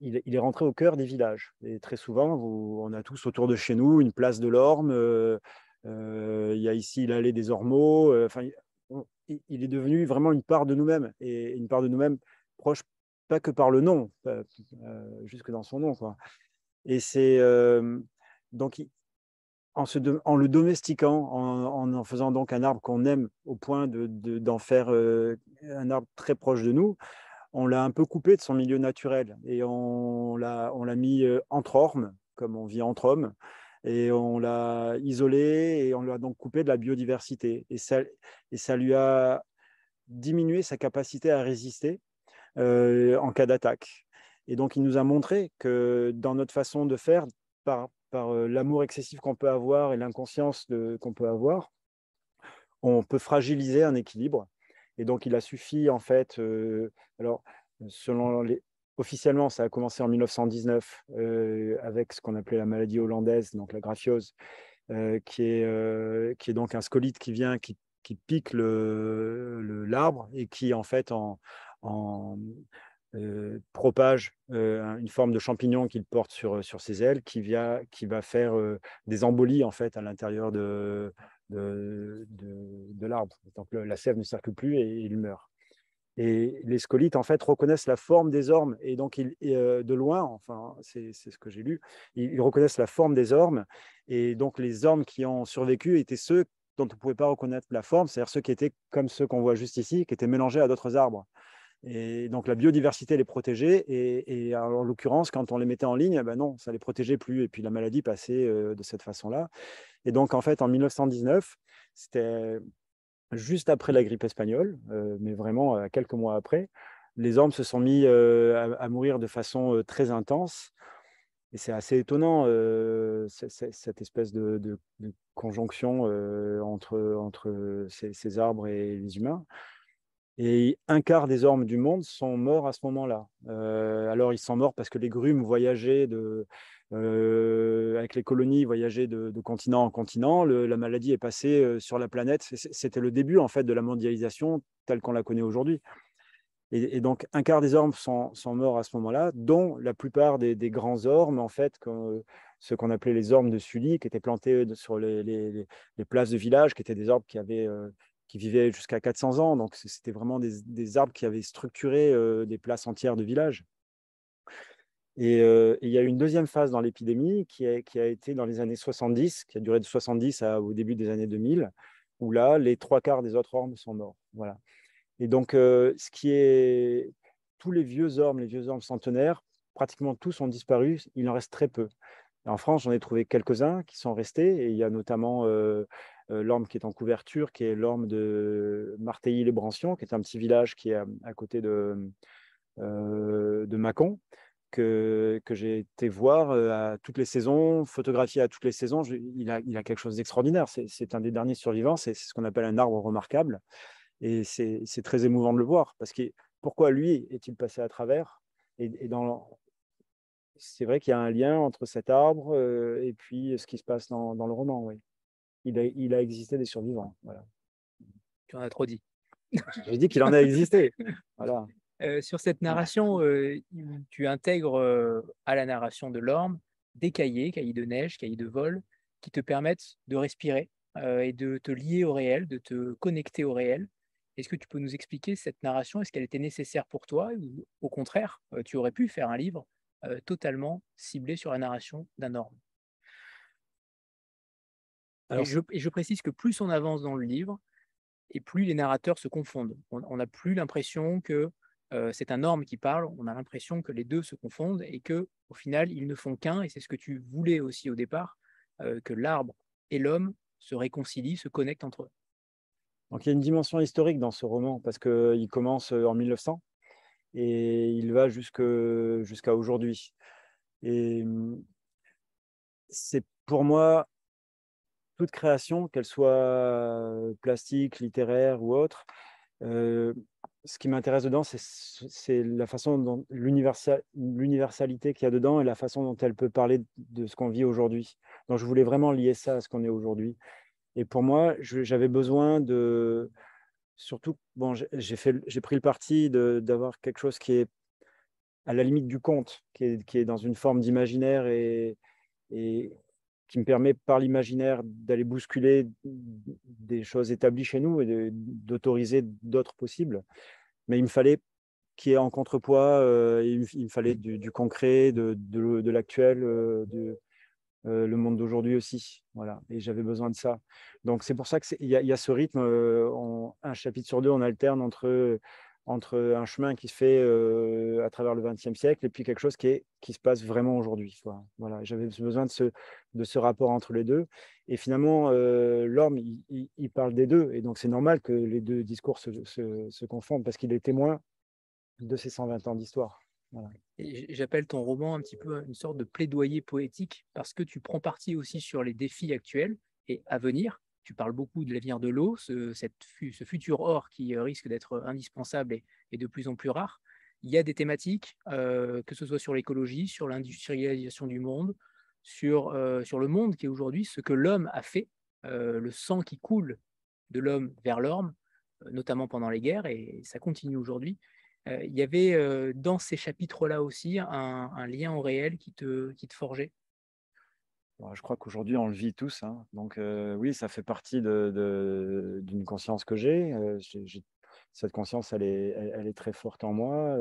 S2: il, est rentré au cœur des villages. Et très souvent, on a tous autour de chez nous une place de l'Orme. Euh, euh, il y a ici l'allée des Ormeaux. Euh, enfin, il est devenu vraiment une part de nous-mêmes et une part de nous-mêmes proche, pas que par le nom, jusque dans son nom. Quoi. Et c'est donc en, le domestiquant, en, en, faisant donc un arbre qu'on aime au point d'en de, faire un arbre très proche de nous, on l'a un peu coupé de son milieu naturel et on l'a, l'a mis euh, entre ormes, comme on vit entre hommes, et on l'a isolé et on lui a donc coupé de la biodiversité. Et ça, et ça lui a diminué sa capacité à résister euh, en cas d'attaque. Et donc, il nous a montré que dans notre façon de faire, par, euh, l'amour excessif qu'on peut avoir et l'inconscience qu'on peut avoir, on peut fragiliser un équilibre. Et donc, il a suffi, en fait, euh, alors, selon les, officiellement, ça a commencé en 1919 euh, avec ce qu'on appelait la maladie hollandaise, donc la graphiose, qui, est, qui est donc un scolite qui vient, qui, qui pique l'arbre le, l'arbre et qui, en fait, en propage une forme de champignon qu'il porte sur, sur ses ailes qui, qui va faire des embolies en fait à l'intérieur de, de, de, l'arbre. Donc la sève ne circule plus et il meurt. Et les scolites, en fait, reconnaissent la forme des ormes. Et donc, ils, euh, de loin, enfin, c'est ce que j'ai lu, ils, reconnaissent la forme des ormes. Et donc, les ormes qui ont survécu étaient ceux dont on ne pouvait pas reconnaître la forme, c'est-à-dire ceux qui étaient comme ceux qu'on voit juste ici, qui étaient mélangés à d'autres arbres. Et donc, la biodiversité les protégeait. Et, en l'occurrence, quand on les mettait en ligne, ben non, ça les protégeait plus. Et puis, la maladie passait euh, de cette façon-là. Et donc, en fait, en 1919, c'était juste après la grippe espagnole, euh, mais vraiment euh, quelques mois après, les ormes se sont mis euh, à, mourir de façon très intense. Et c'est assez étonnant, cette espèce de, conjonction entre ces, arbres et les humains. Et un quart des ormes du monde sont morts à ce moment-là. alors, ils sont morts parce que les grumes voyageaient euh, avec les colonies voyager de, continent en continent, la maladie est passée euh, sur la planète. C'était le début en fait de la mondialisation telle qu'on la connaît aujourd'hui. Et, donc un quart des ormes sont, morts à ce moment-là, dont la plupart des, grands ormes en fait, ce qu'on appelait les ormes de Sully, qui étaient plantés sur les, places de village, qui étaient des ormes qui avaient qui vivaient jusqu'à 400 ans. Donc, c'était vraiment des, arbres qui avaient structuré des places entières de villages. Et, il y a eu une deuxième phase dans l'épidémie qui a, été dans les années 70, qui a duré de 70 à, au début des années 2000, où là, les trois quarts des autres ormes sont morts. Voilà. Et donc, ce qui est. Tous les vieux ormes, les vieux ormes centenaires, pratiquement tous ont disparu. Il en reste très peu. En France, j'en ai trouvé quelques-uns qui sont restés. Et il y a notamment l'orme qui est en couverture, qui est l'orme de Marteilly-les-Brancions, qui est un petit village qui est à, côté de, de Mâcon que, j'ai été voir à toutes les saisons, photographié à toutes les saisons. il, a, il a quelque chose d'extraordinaire. C'est un des derniers survivants. C'est ce qu'on appelle un arbre remarquable. Et c'est très émouvant de le voir. Parce que pourquoi lui est-il passé à travers? Et, dans c'est vrai qu'il y a un lien entre cet arbre et puis ce qui se passe dans, le roman. Oui. Il, a, il a existé des survivants. Voilà.
S1: Tu en as trop dit.
S2: J'ai dit qu'il en a existé. Voilà
S1: sur cette narration, tu intègres à la narration de l'orme des cahiers, cahiers de neige, cahiers de vol, qui te permettent de respirer et de te lier au réel, de te connecter au réel. Est-ce que tu peux nous expliquer cette narration? Est-ce qu'elle était nécessaire pour toi ou au contraire, tu aurais pu faire un livre totalement ciblé sur la narration d'un orme et, je, précise que plus on avance dans le livre, et plus les narrateurs se confondent. On n'a plus l'impression que c'est un orme qui parle, on a l'impression que les deux se confondent et que au final ils ne font qu'un, et c'est ce que tu voulais aussi au départ, que l'arbre et l'homme se réconcilient, se connectent entre eux.
S2: Donc il y a une dimension historique dans ce roman, parce qu'il commence en 1900 et il va jusqu'à aujourd'hui. Et mmh, c'est pour moi toute création, qu'elle soit plastique, littéraire ou autre, ce qui m'intéresse dedans, c'est la façon dont l'universalité qu'il y a dedans et la façon dont elle peut parler de ce qu'on vit aujourd'hui. Donc, je voulais vraiment lier ça à ce qu'on est aujourd'hui. Et pour moi, j'avais besoin de. Surtout, bon, j'ai pris le parti d'avoir quelque chose qui est à la limite du conte, qui est, qui est dans une forme d'imaginaire et, qui me permet par l'imaginaire d'aller bousculer des choses établies chez nous et d'autoriser d'autres possibles. Mais il me fallait qu'il y ait en contrepoids, euh, il, me fallait du, concret, de, de, l'actuel, euh, euh, le monde d'aujourd'hui aussi. Voilà. Et j'avais besoin de ça. Donc c'est pour ça qu'il y, y, a ce rythme. un chapitre sur deux, on alterne entre entre un chemin qui se fait à travers le XXe siècle et puis quelque chose qui, se passe vraiment aujourd'hui. Voilà, J'avais besoin de ce, de ce rapport entre les deux. Et finalement, l'homme, il, parle des deux. Et donc, c'est normal que les deux discours se, confondent parce qu'il est témoin de ces 120 ans d'histoire.
S1: J'appelle ton roman un petit peu une sorte de plaidoyer poétique parce que tu prends parti aussi sur les défis actuels et à venir tu parles beaucoup de l'avenir de l'eau, ce, futur or qui euh, risque d'être indispensable et, de plus en plus rare. Il y a des thématiques, euh, que ce soit sur l'écologie, sur l'industrialisation du monde, euh, sur le monde qui est aujourd'hui ce que l'homme a fait, le sang qui coule de l'homme vers l'orme, notamment pendant les guerres, et ça continue aujourd'hui. Il y avait dans ces chapitres-là aussi un, lien au réel qui te, forgeait
S2: je crois qu'aujourd'hui, on le vit tous. Hein. Donc, oui, ça fait partie d'une conscience que j'ai. Cette conscience, elle est, elle, est, très forte en moi.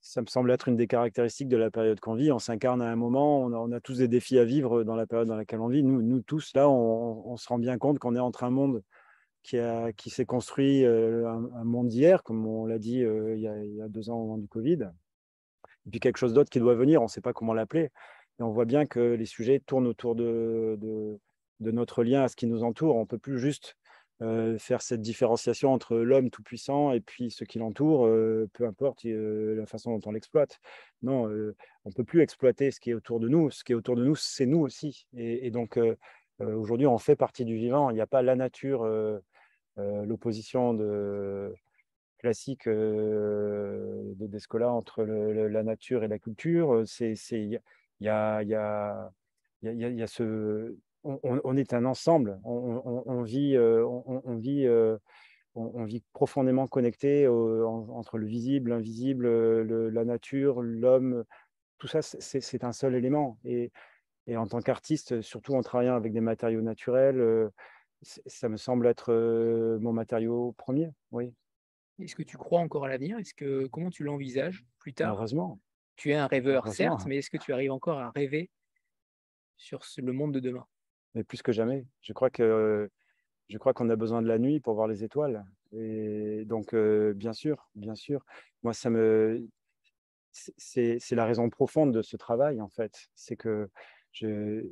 S2: ça me semble être une des caractéristiques de la période qu'on vit. On s'incarne à un moment, on a, tous des défis à vivre dans la période dans laquelle on vit. Nous, nous tous, là, on, se rend bien compte qu'on est entre un monde qui, qui s'est construit, un, monde d'hier, comme on l'a dit il y, a, deux ans au moment du Covid, et puis quelque chose d'autre qui doit venir, on ne sait pas comment l'appeler. Et on voit bien que les sujets tournent autour de, de, notre lien à ce qui nous entoure. On ne peut plus juste faire cette différenciation entre l'homme tout-puissant et puis ce qui l'entoure, peu importe la façon dont on l'exploite. Non, on ne peut plus exploiter ce qui est autour de nous. Ce qui est autour de nous, c'est nous aussi. Et donc, aujourd'hui, on fait partie du vivant. Il n'y a pas la nature, l'opposition de classique de Descola entre la nature et la culture. C'est, il y a, y, a, y, y a ce, on, est un ensemble. On, vit, on, vit, on, vit profondément connecté entre le visible, l'invisible, la nature, l'homme. Tout ça, c'est un seul élément. Et en tant qu'artiste, surtout en travaillant avec des matériaux naturels, ça me semble être mon matériau premier, oui.
S1: Est-ce que tu crois encore à l'avenir? Est-ce que comment tu l'envisages plus tard?
S2: Heureusement.
S1: Tu es un rêveur, certes, mais est-ce que tu arrives encore à rêver sur le monde de demain?
S2: Mais plus que jamais. Je crois que je crois qu'on a besoin de la nuit pour voir les étoiles. Et donc, bien sûr, bien sûr. Moi, ça me, c'est la raison profonde de ce travail, en fait. C'est que je,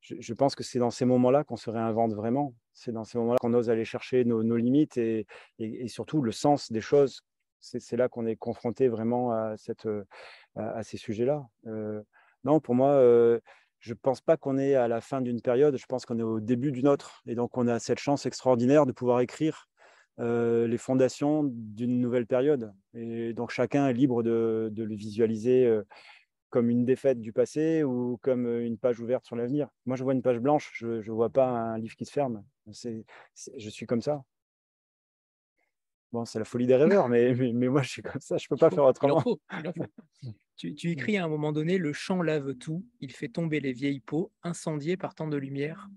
S2: je, pense que c'est dans ces moments-là qu'on se réinvente vraiment. C'est dans ces moments-là qu'on ose aller chercher nos, limites et, surtout le sens des choses. C'est là qu'on est confronté vraiment à, à, ces sujets-là. Euh, non, pour moi, euh, je ne pense pas qu'on est à la fin d'une période, je pense qu'on est au début d'une autre. Et donc, on a cette chance extraordinaire de pouvoir écrire euh, les fondations d'une nouvelle période. Et donc, chacun est libre de le visualiser comme une défaite du passé ou comme une page ouverte sur l'avenir. Moi, je vois une page blanche, je ne vois pas un livre qui se ferme. C'est, je suis comme ça. Bon, c'est la folie des rêveurs, mais, mais, moi, je suis comme ça, je ne peux pas faire autrement.
S1: Tu, tu, écris à un moment donné Le champ lave tout, il fait tomber les vieilles peaux, incendiées par tant de lumière.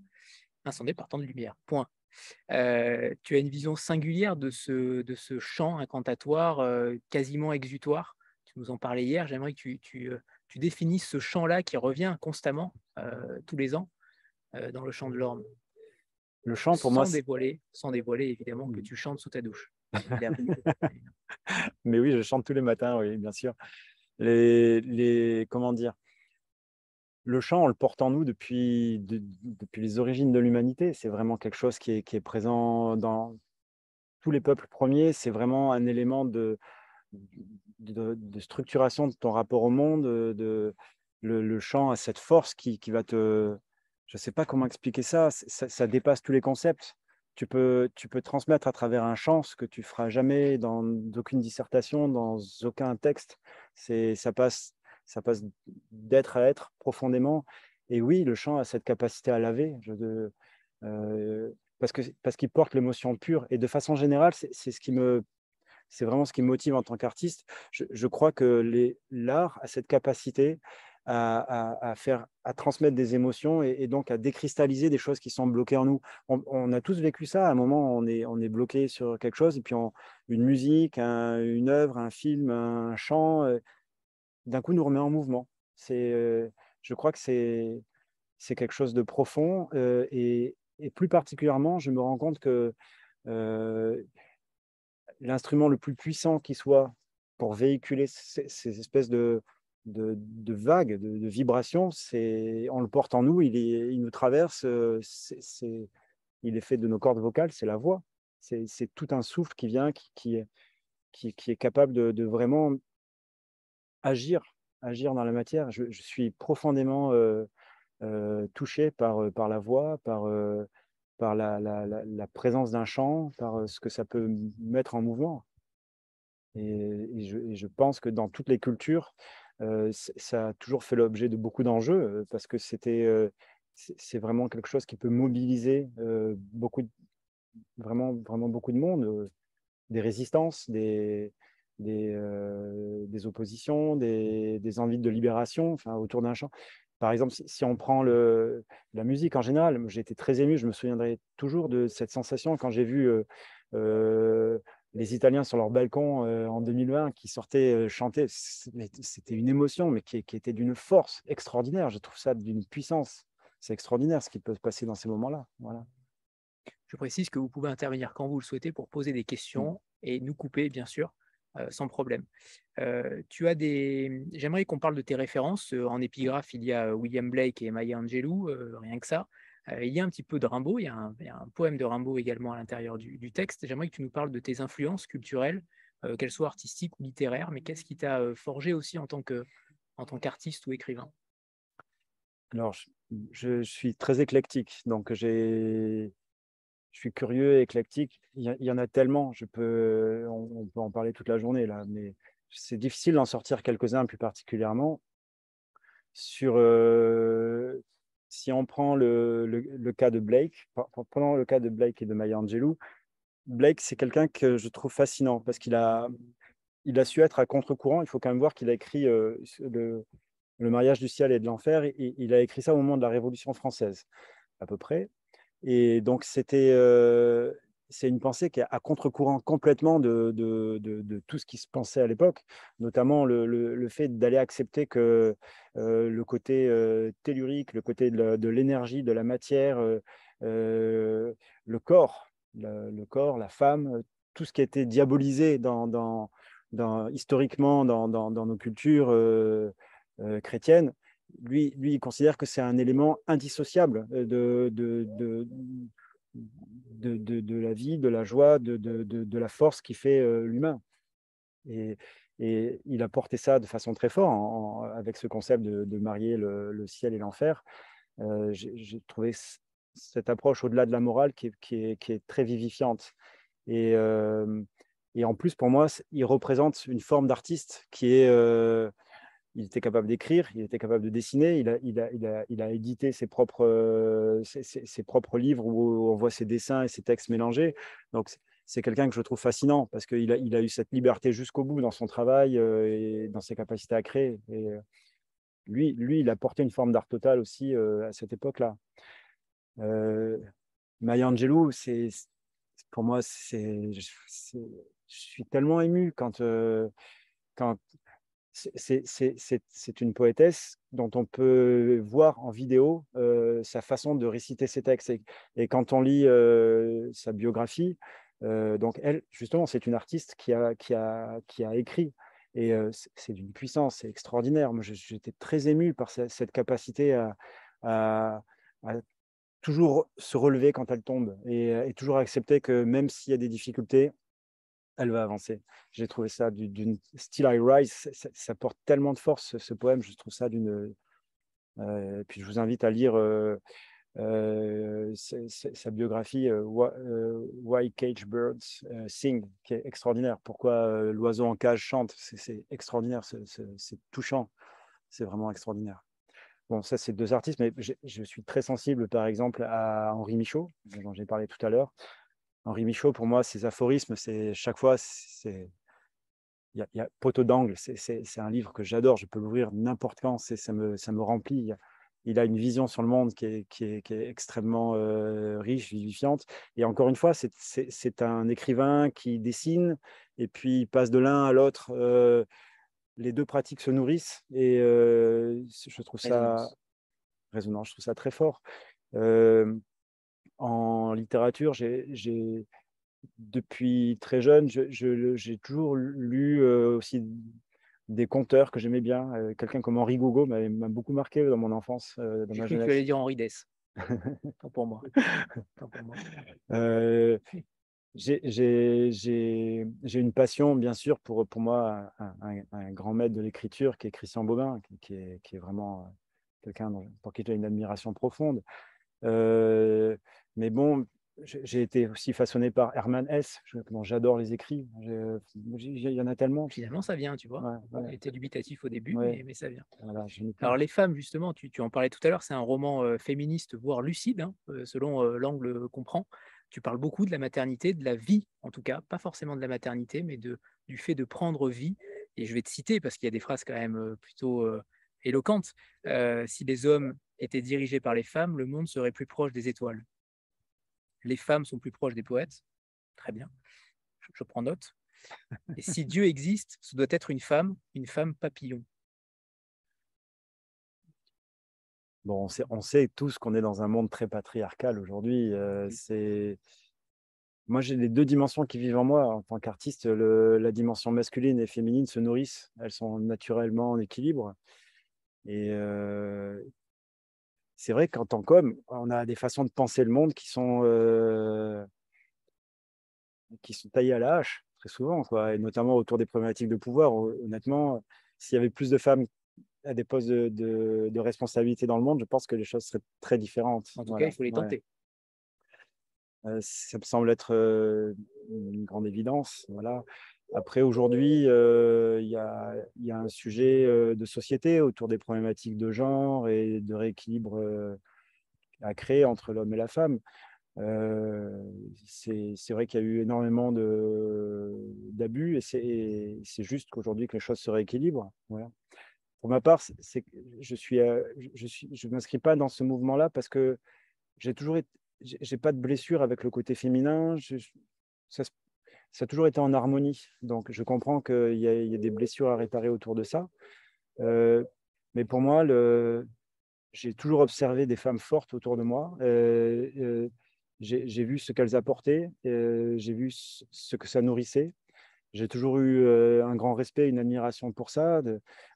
S1: Incendiées par tant de lumière, point. Euh, tu as une vision singulière de ce, de ce chant incantatoire, euh, quasiment exutoire. Tu nous en parlais hier, j'aimerais que tu, tu, euh, tu définis ce chant-là qui revient constamment euh, tous les ans euh, dans le chant de l'orme.
S2: Le chant, pour moi,
S1: dévoiler, sans dévoiler évidemment que tu chantes sous ta douche.
S2: Mais oui, je chante tous les matins, oui, bien sûr. Les, les comment dire? Le chant, on le porte en nous depuis, depuis les origines de l'humanité. C'est vraiment quelque chose qui est, qui est présent dans tous les peuples premiers. C'est vraiment un élément de, de, structuration de ton rapport au monde, de, le, chant a cette force qui, va te... Je ne sais pas comment expliquer ça, ça, dépasse tous les concepts. Tu peux, tu peux transmettre à travers un chant ce que tu feras jamais dans aucune dissertation, dans aucun texte. Ça passe, ça passe d'être à être profondément. Et oui, le chant a cette capacité à laver, je, euh, parce, que, parce qu'il porte l'émotion pure. Et de façon générale, c'est ce qui me c'est vraiment ce qui me motive en tant qu'artiste. Je, crois que l'art a cette capacité à, faire, transmettre des émotions et, donc à décristalliser des choses qui sont bloquées en nous. On, a tous vécu ça. À un moment, on est, bloqué sur quelque chose et puis une musique, une œuvre, un film, un chant, euh, d'un coup nous remet en mouvement. Euh, je crois que c'est, quelque chose de profond euh, et, plus particulièrement, je me rends compte que l'instrument le plus puissant qui soit pour véhiculer ces, espèces de, vagues, de, vibrations, c'est, on le porte en nous, il, nous traverse, euh, il est fait de nos cordes vocales, c'est la voix. C'est, tout un souffle qui vient, qui, est, capable de, vraiment agir, agir dans la matière. Je, suis profondément euh, euh, touché par, par la voix, par, par la, présence d'un chant, par ce que ça peut mettre en mouvement. Et, je, pense que dans toutes les cultures, ça a toujours fait l'objet de beaucoup d'enjeux parce que c'était, c'est vraiment quelque chose qui peut mobiliser beaucoup, vraiment, vraiment beaucoup de monde, des résistances, des oppositions, des, des, envies de libération enfin, autour d'un chant. Par exemple, si, on prend le, la musique en général, j'ai été très ému, je me souviendrai toujours de cette sensation quand j'ai vu euh, euh, les Italiens sur leur balcon euh, en 2020 qui sortaient chanter. C'était une émotion, mais qui, était d'une force extraordinaire. Je trouve ça d'une puissance. C'est extraordinaire ce qui peut se passer dans ces moments-là. Voilà.
S1: Je précise que vous pouvez intervenir quand vous le souhaitez pour poser des questions mmh. et nous couper, bien sûr. Euh, sans problème. Euh, tu as des. J'aimerais qu'on parle de tes références. Euh, en épigraphe, il y a William Blake et Maya Angelou, rien que ça. il y a un petit peu de Rimbaud, il y a un, poème de Rimbaud également à l'intérieur du, texte. J'aimerais que tu nous parles de tes influences culturelles, qu'elles soient artistiques ou littéraires, mais qu'est-ce qui t'a forgé aussi en tant que tant qu'artiste ou écrivain?
S2: Alors, je, suis très éclectique, donc j'ai je suis curieux, éclectique. Il y, en a tellement, on, peut en parler toute la journée là, mais c'est difficile d'en sortir quelques-uns plus particulièrement. Sur, euh, si on prend le, cas de Blake, prenons le cas de Blake et de Maya Angelou, Blake, c'est quelqu'un que je trouve fascinant parce qu'il a, su être à contre-courant. Il faut quand même voir qu'il a écrit euh, Le mariage du ciel et de l'enfer, il, a écrit ça au moment de la Révolution française, à peu près. Et donc, c'était, c'est une pensée qui est à contre-courant complètement de, de, tout ce qui se pensait à l'époque, notamment le, le, fait d'aller accepter que le côté tellurique, le côté de l'énergie, de, la matière, le corps, le, corps, la femme, tout ce qui été diabolisé dans, dans historiquement dans, dans, nos cultures chrétiennes, lui, lui, il considère que c'est un élément indissociable de, de, de, de, la vie, de la joie, de, la force qui fait l'humain. Et, et, il a porté ça de façon très forte avec ce concept de, marier le, ciel et l'enfer. J'ai trouvé cette approche au-delà de la morale qui est, qui est, qui est très vivifiante. Et, et, en plus, pour moi, il représente une forme d'artiste qui est il était capable d'écrire, il était capable de dessiner, il a, il a, il a, il a édité ses propres, euh, ses, propres livres où on voit ses dessins et ses textes mélangés. Donc, c'est quelqu'un que je trouve fascinant parce qu'il a, il a eu cette liberté jusqu'au bout dans son travail euh, et dans ses capacités à créer. Et euh, lui, lui, il a porté une forme d'art total aussi à cette époque-là. Maya Angelou, c'est, pour moi, c'est, je suis tellement ému quand, quand, c'est une poétesse dont on peut voir en vidéo sa façon de réciter ses textes. Et, quand on lit sa biographie, donc elle, justement, c'est une artiste qui a, écrit. Et c'est d'une puissance extraordinaire. Moi, j'étais très ému par cette capacité à, toujours se relever quand elle tombe et toujours accepter que même s'il y a des difficultés, elle va avancer. J'ai trouvé ça d'une Still I Rise, ça, porte tellement de force ce, poème, je trouve ça d'une. Euh, puis je vous invite à lire euh, euh, sa biographie Why Cage Birds Sing, qui est extraordinaire. Pourquoi l'oiseau en cage chante, c'est extraordinaire, c'est touchant, c'est vraiment extraordinaire. Bon, ça, c'est deux artistes, mais je suis très sensible, par exemple, à Henri Michaud, dont j'ai parlé tout à l'heure. Henri Michaud, pour moi, ses aphorismes, c'est chaque fois, c'est il y, a Poteau d'angle, c'est un livre que j'adore, je peux l'ouvrir n'importe quand, ça me, ça me remplit. Il a une vision sur le monde qui est, qui est, qui est extrêmement euh, riche, vivifiante. Et encore une fois, c'est un écrivain qui dessine et puis il passe de l'un à l'autre. Euh, les deux pratiques se nourrissent et euh, je trouve ça résonnant, je trouve ça très fort en littérature, j'ai depuis très jeune, j'ai toujours lu euh, aussi des conteurs que j'aimais bien. Euh, quelqu'un comme Henri Gougo m'a beaucoup marqué dans mon enfance.
S1: Euh, dans ma jeunesse. dire Henri Dess. Pas pour moi.
S2: j'ai une passion, bien sûr, pour, pour moi, un, grand maître de l'écriture qui est Christian Bobin, qui, est, qui est, vraiment quelqu'un pour qui j'ai une admiration profonde. Mais bon, j'ai été aussi façonné par Herman Hesse, j'adore les écrits. Il y en a tellement.
S1: Finalement, ça vient, tu vois. Ouais, était dubitatif au début, mais, ça vient. Alors, Les femmes, justement, tu, en parlais tout à l'heure, c'est un roman euh, féministe, voire lucide, hein, euh, selon euh, l'angle qu'on prend. Tu parles beaucoup de la maternité, de la vie, en tout cas, pas forcément de la maternité, mais de, du fait de prendre vie. Et je vais te citer, parce qu'il y a des phrases quand même plutôt éloquentes. si les hommes étaient dirigés par les femmes, le monde serait plus proche des étoiles les femmes sont plus proches des poètes. Très bien, je, prends note. Et si Dieu existe, ce doit être une femme, une femme papillon.
S2: Bon, on sait, on sait tous qu'on est dans un monde très patriarcal aujourd'hui. Euh, c'est moi, j'ai les deux dimensions qui vivent en moi en tant qu'artiste. La dimension masculine et féminine se nourrissent. Elles sont naturellement en équilibre. Et, euh, c'est vrai qu'en tant qu'homme, on a des façons de penser le monde qui sont, euh, qui sont taillées à la hache, très souvent, quoi, et notamment autour des problématiques de pouvoir. Honnêtement, s'il y avait plus de femmes à des postes de, responsabilité dans le monde, je pense que les choses seraient très différentes.
S1: En tout cas, il faut les tenter.
S2: Euh, ça me semble être euh, une grande évidence. Voilà. Après, aujourd'hui, euh, il y, a, un sujet euh, de société autour des problématiques de genre et de rééquilibre euh, à créer entre l'homme et la femme. c'est vrai qu'il y a eu énormément d'abus et c'est juste qu'aujourd'hui que les choses se rééquilibrent. Pour ma part, je je m'inscris pas dans ce mouvement-là parce que j'ai toujours été, j'ai pas de blessure avec le côté féminin. Ça, a toujours été en harmonie. Donc, je comprends qu'il y, a des blessures à réparer autour de ça. mais pour moi, j'ai toujours observé des femmes fortes autour de moi. Euh, euh, j'ai vu ce qu'elles apportaient, euh, j'ai vu ce que ça nourrissait. J'ai toujours eu un grand respect, une admiration pour ça.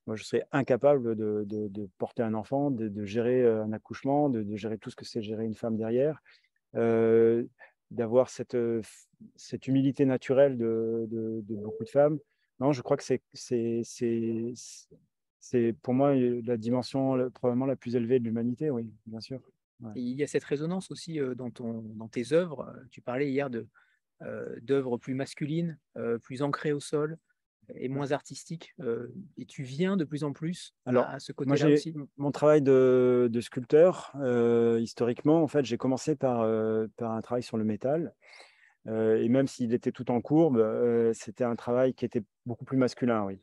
S2: moi, je serais incapable de, porter un enfant, de, gérer un accouchement, de, gérer tout ce que c'est gérer une femme derrière, d'avoir cette, cette humilité naturelle de, beaucoup de femmes. Non, je crois que c'est pour moi la dimension probablement la plus élevée de l'humanité, oui, bien sûr.
S1: il y a cette résonance aussi dans, ton, dans tes œuvres. Tu parlais hier d'œuvres plus masculines, plus ancrées au sol et moins artistiques. et tu viens de plus en plus Alors, à ce côté-là aussi.
S2: Mon travail de, de sculpteur, historiquement, en fait, j'ai commencé par, par un travail sur le métal. et même s'il était tout en courbe, c'était un travail qui était beaucoup plus masculin, oui.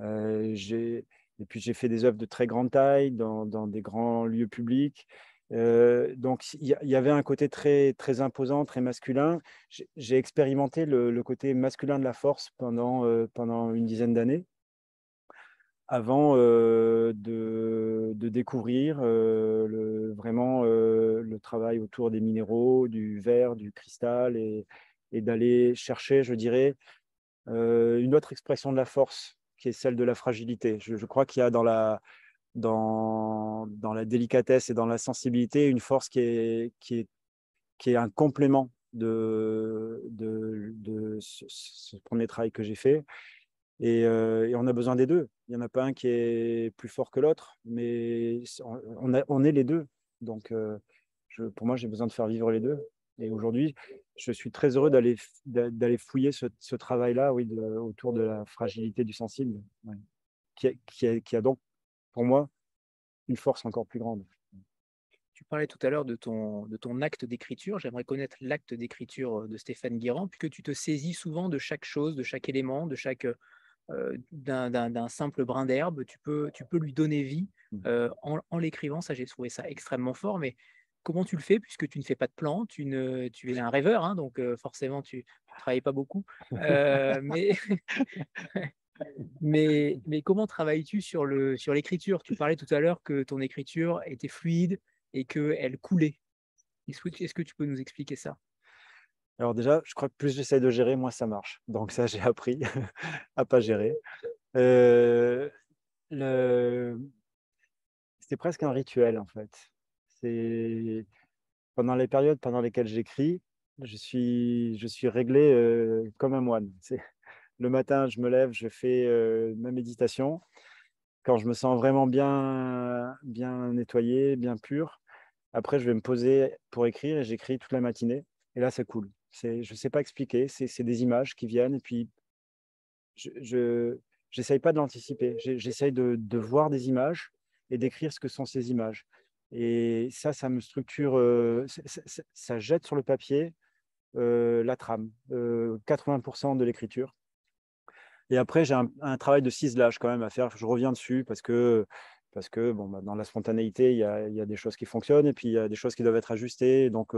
S2: et puis j'ai fait des œuvres de très grande taille dans, des grands lieux publics. Donc il y, avait un côté très, très imposant, très masculin. J'ai expérimenté le, côté masculin de la force pendant, pendant une dizaine d'années avant de, découvrir vraiment le travail autour des minéraux, du verre, du cristal et d'aller chercher, je dirais, une autre expression de la force qui est celle de la fragilité. Je, crois qu'il y a dans la, dans, dans la délicatesse et dans la sensibilité une force qui est, qui est, qui est un complément de, de, ce, premier travail que j'ai fait. Et, euh, on a besoin des deux. Il n'y en a pas un qui est plus fort que l'autre, mais on, a, on, est les deux. Donc, euh, pour moi, j'ai besoin de faire vivre les deux. Et aujourd'hui, je suis très heureux d'aller fouiller ce, travail-là, oui, autour de la fragilité du sensible, qui, qui, a, donc pour moi une force encore plus grande.
S1: Tu parlais tout à l'heure de ton, de ton acte d'écriture. J'aimerais connaître l'acte d'écriture de Stéphane Guérand, puisque tu te saisis souvent de chaque chose, de chaque élément, de chaque euh, d'un simple brin d'herbe. Tu peux, tu peux lui donner vie mmh. euh, en, en l'écrivant. Ça, j'ai trouvé ça extrêmement fort. Mais comment tu le fais puisque tu ne fais pas de plan, tu, ne, tu es un rêveur, hein, donc forcément tu ne travailles pas beaucoup. mais, mais, mais, comment travailles-tu sur l'écriture sur Tu parlais tout à l'heure que ton écriture était fluide et qu'elle coulait. Est-ce que tu peux nous expliquer ça?
S2: Alors déjà, je crois que plus j'essaie de gérer, moins ça marche. Donc ça, j'ai appris à pas gérer. le... C'est presque un rituel en fait pendant les périodes pendant lesquelles j'écris, je suis, je suis réglé euh, comme un moine. Le matin, je me lève, je fais euh, ma méditation. Quand je me sens vraiment bien, bien nettoyé, bien pur, après, je vais me poser pour écrire et j'écris toute la matinée. Et là, c'est cool. Je ne sais pas expliquer. C'est des images qui viennent et puis je n'essaye pas de l'anticiper. J'essaye de, de voir des images et d'écrire ce que sont ces images. Et ça, ça me structure, ça, jette sur le papier la trame, 80% de l'écriture. Et après, j'ai un, travail de ciselage quand même à faire. Je reviens dessus parce que, parce que bon, bah, dans la spontanéité, il y, a, il y, a, des choses qui fonctionnent et puis il y a des choses qui doivent être ajustées. Donc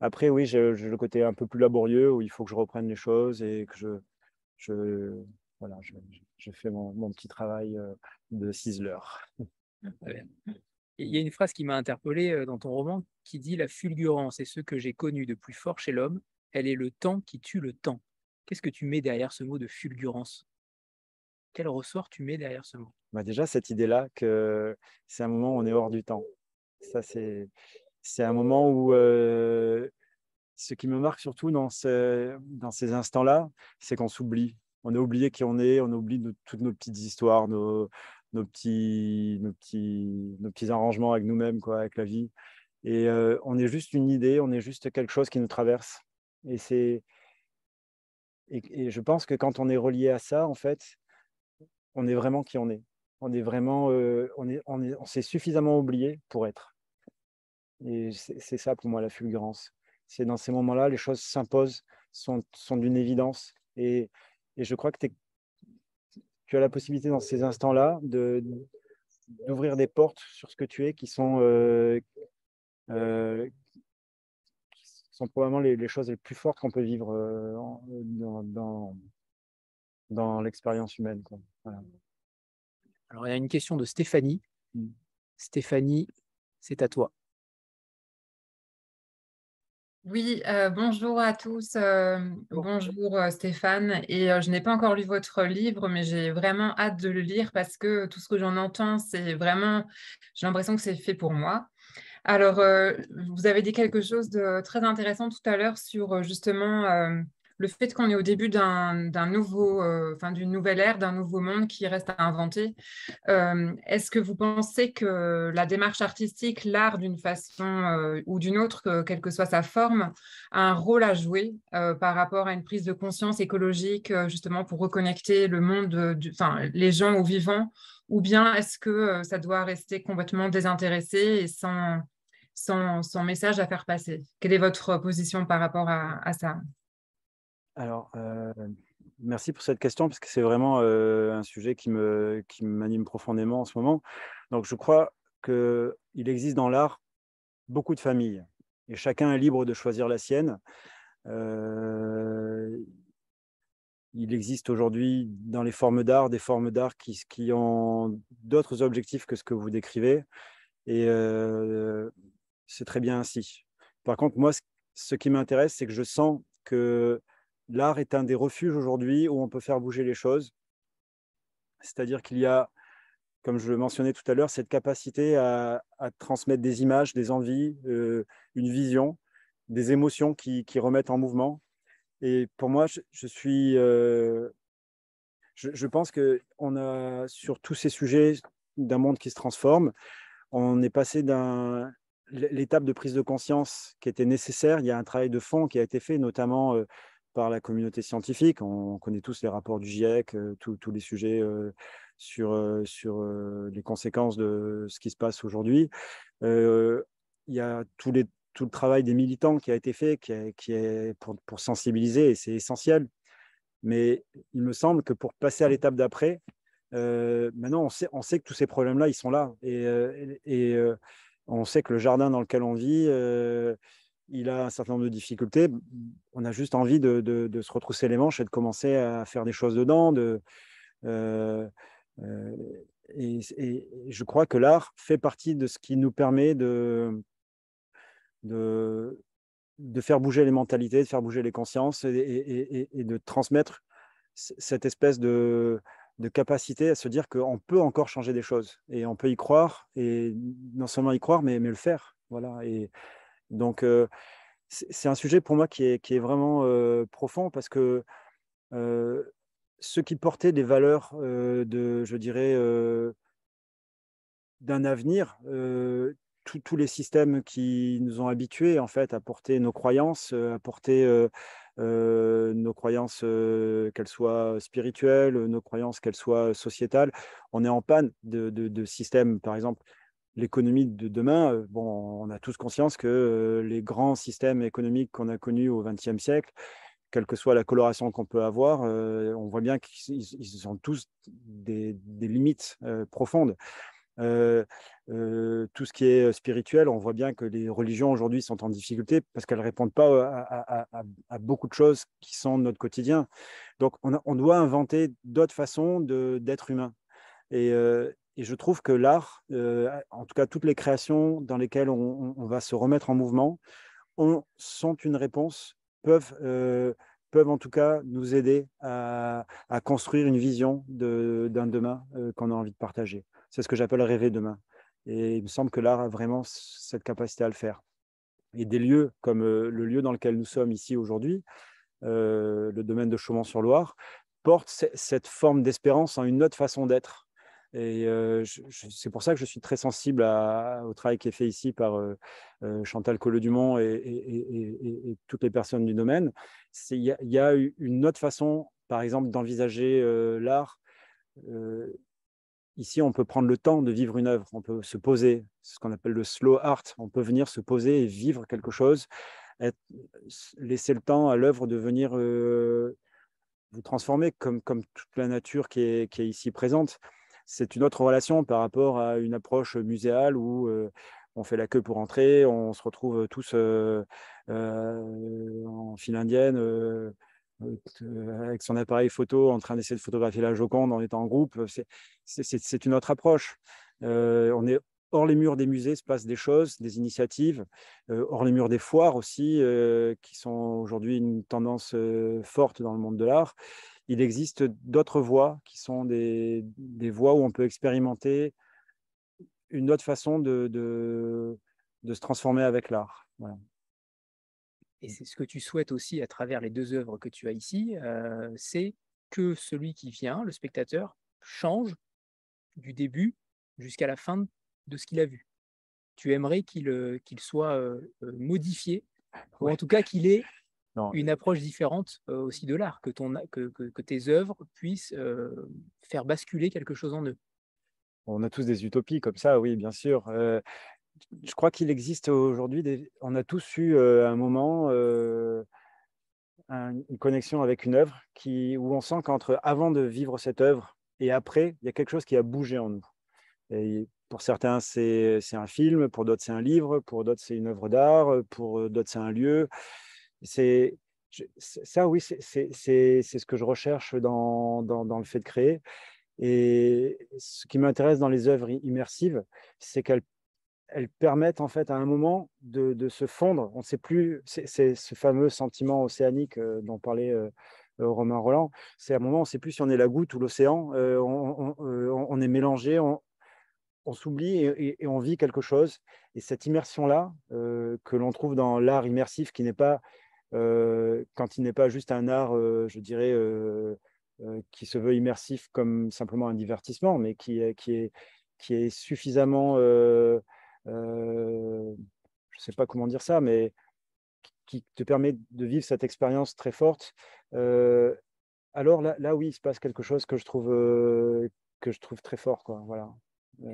S2: après, oui, j'ai le côté un peu plus laborieux où il faut que je reprenne les choses et que je, je, voilà, je, fais mon, petit travail de ciseleur.
S1: Il y a une phrase qui m'a interpellé dans ton roman qui dit La fulgurance est ce que j'ai connu de plus fort chez l'homme, elle est le temps qui tue le temps. Qu'est-ce que tu mets derrière ce mot de fulgurance? Quel ressort tu mets derrière ce mot?
S2: Bah Déjà, cette idée-là que c'est un moment où on est hors du temps. Ça, c'est, c'est un moment où ce qui me marque surtout dans, ce, dans ces instants-là, c'est qu'on s'oublie. On a oublié qui on est, on oublie toutes nos petites histoires, nos, nos petits, nos petits, nos petits arrangements avec nous-mêmes, quoi, avec la vie. Et euh, on est juste une idée, on est juste quelque chose qui nous traverse. Et c'est et, je pense que quand on est relié à ça, en fait, on est vraiment qui on est. On est vraiment, euh, on est, on est, on s'est suffisamment oublié pour être. Et c'est ça pour moi la fulgurance. C'est dans ces moments-là, les choses s'imposent, sont, sont d'une évidence. Et, et je crois que tu as la possibilité dans ces instants-là de, d'ouvrir des portes sur ce que tu es qui sont, euh, euh, sont probablement les, choses les plus fortes qu'on peut vivre euh, dans, dans, l'expérience humaine.
S1: Alors, il y a une question de Stéphanie. Mm. Stéphanie, c'est à toi.
S3: Oui, euh, bonjour à tous. Euh, bonjour euh, Stéphane. Et je n'ai pas encore lu votre livre, mais j'ai vraiment hâte de le lire parce que tout ce que j'en entends, c'est vraiment, j'ai l'impression que c'est fait pour moi. Alors, vous avez dit quelque chose de très intéressant tout à l'heure sur justement le fait qu'on est au début d'un nouveau, euh, d'une nouvelle ère, d'un nouveau monde qui reste à inventer. Euh, est-ce que vous pensez que la démarche artistique, l'art d'une façon euh, ou d'une autre, quelle que soit sa forme, a un rôle à jouer par rapport à une prise de conscience écologique, justement pour reconnecter le monde, enfin les gens aux vivants, ou bien est-ce que ça doit rester complètement désintéressé et sans, sans, message à faire passer Quelle est votre position par rapport à ça?
S2: Alors, euh, merci pour cette question, parce que c'est vraiment euh, un sujet qui me qui m'anime profondément en ce moment. Donc, je crois qu'il existe dans l'art beaucoup de familles, et chacun est libre de choisir la sienne. Euh, il existe aujourd'hui dans les formes d'art des formes d'art qui ont d'autres objectifs que ce que vous décrivez, et c'est très bien ainsi. Par contre, moi, ce qui m'intéresse, c'est que je sens que l'art est un des refuges aujourd'hui où on peut faire bouger les choses. C'est-à-dire qu'il y a, comme je le mentionnais tout à l'heure, cette capacité à, transmettre des images, des envies, euh, une vision, des émotions qui, remettent en mouvement. Et pour moi, je, suis, euh, je, pense qu'on a sur tous ces sujets d'un monde qui se transforme, on est passé d'un l'étape de prise de conscience qui était nécessaire. Il y a un travail de fond qui a été fait, notamment par la communauté scientifique. On connaît tous les rapports du GIEC, tous les sujets sur, sur les conséquences de ce qui se passe aujourd'hui. il y a tout, le travail des militants qui a été fait, qui, est pour, sensibiliser, et c'est essentiel. Mais il me semble que pour passer à l'étape d'après, maintenant, on sait, on sait que tous ces problèmes-là, ils sont là. Et, on sait que le jardin dans lequel on vit, il a un certain nombre de difficultés. On a juste envie de, se retrousser les manches et de commencer à faire des choses dedans. De, euh, euh, et, je crois que l'art fait partie de ce qui nous permet de, faire bouger les mentalités, de faire bouger les consciences et, de transmettre cette espèce de, capacité à se dire qu'on peut encore changer des choses et on peut y croire et non seulement y croire mais, mais le faire voilà et, donc, c'est un sujet pour moi qui est, qui est vraiment profond parce que ceux qui portaient des valeurs de, je dirais, d'un avenir, tous les systèmes qui nous ont habitués en fait à porter nos croyances, à porter nos croyances, qu'elles soient spirituelles, nos croyances, qu'elles soient sociétales. On est en panne de, de, systèmes, par exemple, l'économie de demain, euh, bon, on a tous conscience que euh, les grands systèmes économiques qu'on a connus au XXe siècle, quelle que soit la coloration qu'on peut avoir, euh, on voit bien qu'ils ont tous des, limites profondes. Tout ce qui est spirituel, on voit bien que les religions aujourd'hui sont en difficulté parce qu'elles ne répondent pas à, beaucoup de choses qui sont notre quotidien. Donc, on, doit inventer d'autres façons d'être humain. Et, je trouve que l'art, euh, en tout cas toutes les créations dans lesquelles on, va se remettre en mouvement, sont une réponse, peuvent, euh, peuvent en tout cas nous aider à, construire une vision d'un demain euh, qu'on a envie de partager. C'est ce que j'appelle rêver demain. Et il me semble que l'art a vraiment cette capacité à le faire. Et des lieux comme le lieu dans lequel nous sommes ici aujourd'hui, le domaine de Chaumont-sur-Loire, portent cette forme d'espérance en une autre façon d'être et c'est pour ça que je suis très sensible au travail qui est fait ici par Chantal Colleux-Dumont et, toutes les personnes du domaine. Il y, a une autre façon, par exemple, d'envisager l'art. Ici, on peut prendre le temps de vivre une œuvre, on peut se poser, c'est ce qu'on appelle le slow art. On peut venir se poser et vivre quelque chose, laisser le temps à l'œuvre de venir vous transformez comme, toute la nature qui est, qui est ici présente. C'est une autre relation par rapport à une approche muséale où on fait la queue pour entrer, on se retrouve tous en file indienne avec son appareil photo en train d'essayer de photographier la Joconde en étant en groupe. C'est une autre approche. on est hors les murs des musées se passent des choses, des initiatives, hors les murs des foires aussi, qui sont aujourd'hui une tendance forte dans le monde de l'art. Il existe d'autres voies qui sont des, voies où on peut expérimenter une autre façon de, se transformer avec l'art.
S1: Et c'est ce que tu souhaites aussi à travers les deux œuvres que tu as ici, c'est que celui qui vient, le spectateur, change du début jusqu'à la fin de ce qu'il a vu. Tu aimerais qu'il qu'il soit modifié, ou en tout cas qu'il ait une approche différente aussi de l'art, que, que, que, tes œuvres puissent faire basculer quelque chose en eux.
S2: On a tous des utopies comme ça, oui, bien sûr. Je crois qu'il existe aujourd'hui, on a tous eu à un moment une connexion avec une œuvre qui, où on sent qu'entre avant de vivre cette œuvre et après, il y a quelque chose qui a bougé en nous. Pour certains, c'est un film, pour d'autres, c'est un livre, pour d'autres, c'est une œuvre d'art, pour d'autres, c'est un lieu. C'est ça, oui, c'est ce que je recherche dans, dans, dans, le fait de créer. Et ce qui m'intéresse dans les œuvres immersives, c'est qu'elles elles permettent en fait à un moment de, se fondre. On ne sait plus, c'est ce fameux sentiment océanique dont parlait Romain Roland. C'est un moment, on ne sait plus si on est la goutte ou l'océan. on, on, est mélangé, on, s'oublie et, on vit quelque chose. Et cette immersion-là, euh, que l'on trouve dans l'art immersif, qui n'est pas, euh, quand il n'est pas juste un art, euh, je dirais, qui se veut immersif comme simplement un divertissement, mais qui, est, qui est suffisamment, je ne sais pas comment dire ça, mais qui te permet de vivre cette expérience très forte. alors là, là, oui, il se passe quelque chose que je trouve, que je trouve très fort. Quoi. Voilà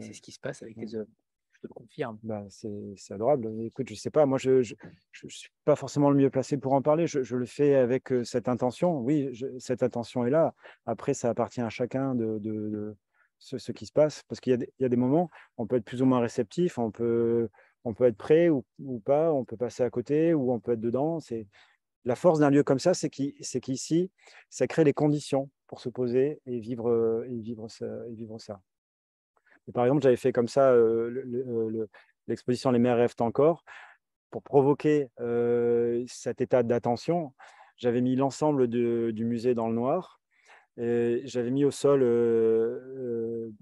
S1: c'est ce qui se passe avec les œuvres. Je te le confirme.
S2: Bah, c'est adorable. Écoute, je sais pas, moi, je ne suis pas forcément le mieux placé pour en parler. Je, le fais avec cette intention. Oui, cette intention est là. Après, ça appartient à chacun de, de, ce, qui se passe. Parce qu'il y, a des moments, on peut être plus ou moins réceptif, on peut, on peut être prêt ou, ou pas, on peut passer à côté ou on peut être dedans. C'est la force d'un lieu comme ça, c'est qu'ici, ça crée les conditions pour se poser et vivre, et vivre, ça, et vivre ça par exemple, j'avais fait comme ça euh, l'exposition Les mers rêvent encore pour provoquer euh, cet état d'attention. J'avais mis l'ensemble du musée dans le noir. J'avais mis au sol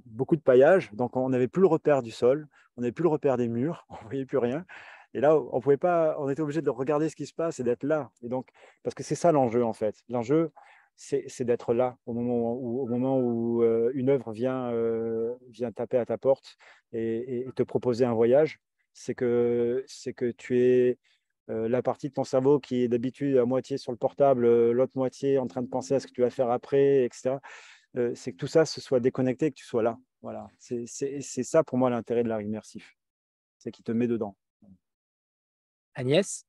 S2: beaucoup de paillage, donc on n'avait plus le repère du sol, on n'avait plus le repère des murs, on ne voyait plus rien. Et là, on pouvait pas, on était obligé de regarder ce qui se passe et d'être là. Et donc, parce que c'est ça l'enjeu en fait. L'enjeu, c'est d'être là au moment où, une œuvre vient, vient taper à ta porte et, te proposer un voyage. C'est que, que tu es la partie de ton cerveau qui est d'habitude à moitié sur le portable, l'autre moitié en train de penser à ce que tu vas faire après, etc. c'est que tout ça se soit déconnecté, que tu sois là. Voilà. C'est ça pour moi l'intérêt de l'art immersif. C'est qu'il te met dedans.
S1: Agnès?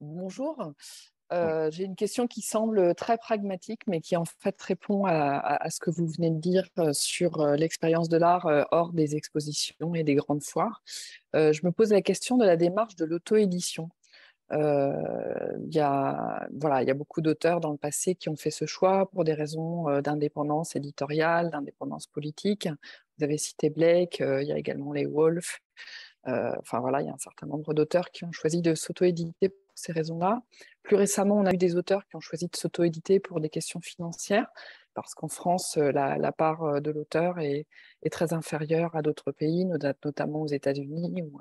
S4: Bonjour. J'ai une question qui semble très pragmatique, mais qui en fait répond à, ce que vous venez de dire sur l'expérience de l'art hors des expositions et des grandes foires. je me pose la question de la démarche de l'auto-édition. Il y, a, voilà, y a beaucoup d'auteurs dans le passé qui ont fait ce choix pour des raisons d'indépendance éditoriale, d'indépendance politique. Vous avez cité Blake, il y a également les Wolf. enfin voilà, il y a un certain nombre d'auteurs qui ont choisi de s'auto-éditer ces raisons-là. Plus récemment, on a eu des auteurs qui ont choisi de s'auto-éditer pour des questions financières, parce qu'en France, euh, la, part euh, de l'auteur est, très inférieure à d'autres pays, notamment aux États-Unis ou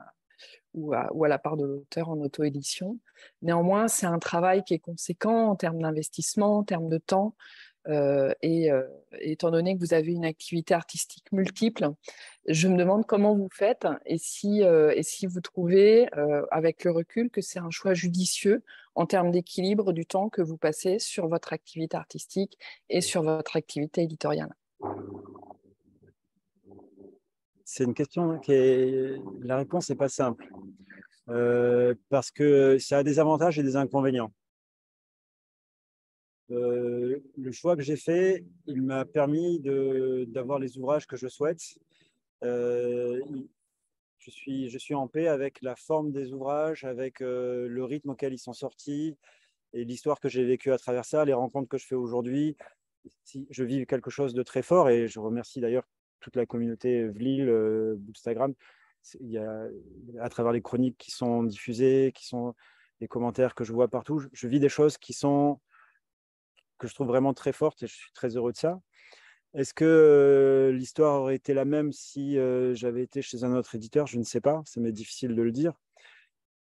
S4: ou, à, la part de l'auteur en auto-édition. Néanmoins, c'est un travail qui est conséquent en termes d'investissement, en termes de temps, euh, et étant donné que vous avez une activité artistique multiple, je me demande comment vous faites et si, et si vous trouvez, avec le recul, que c'est un choix judicieux en termes d'équilibre du temps que vous passez sur votre activité artistique et sur votre activité éditoriale.
S2: C'est une question qui est... La réponse n'est pas simple. parce que ça a des avantages et des inconvénients. Le choix que j'ai fait, il m'a permis d'avoir les ouvrages que je souhaite. je, suis, je suis en paix avec la forme des ouvrages, avec le rythme auquel ils sont sortis et l'histoire que j'ai vécue à travers ça, les rencontres que je fais aujourd'hui. Je vis quelque chose de très fort et je remercie d'ailleurs toute la communauté Vlil, a, à travers les chroniques qui sont diffusées, qui sont les commentaires que je vois partout, je vis des choses qui sont que je trouve vraiment très forte et je suis très heureux de ça. Est-ce que euh, l'histoire aurait été la même si euh, j'avais été chez un autre éditeur? Je ne sais pas, ça m'est difficile de le dire.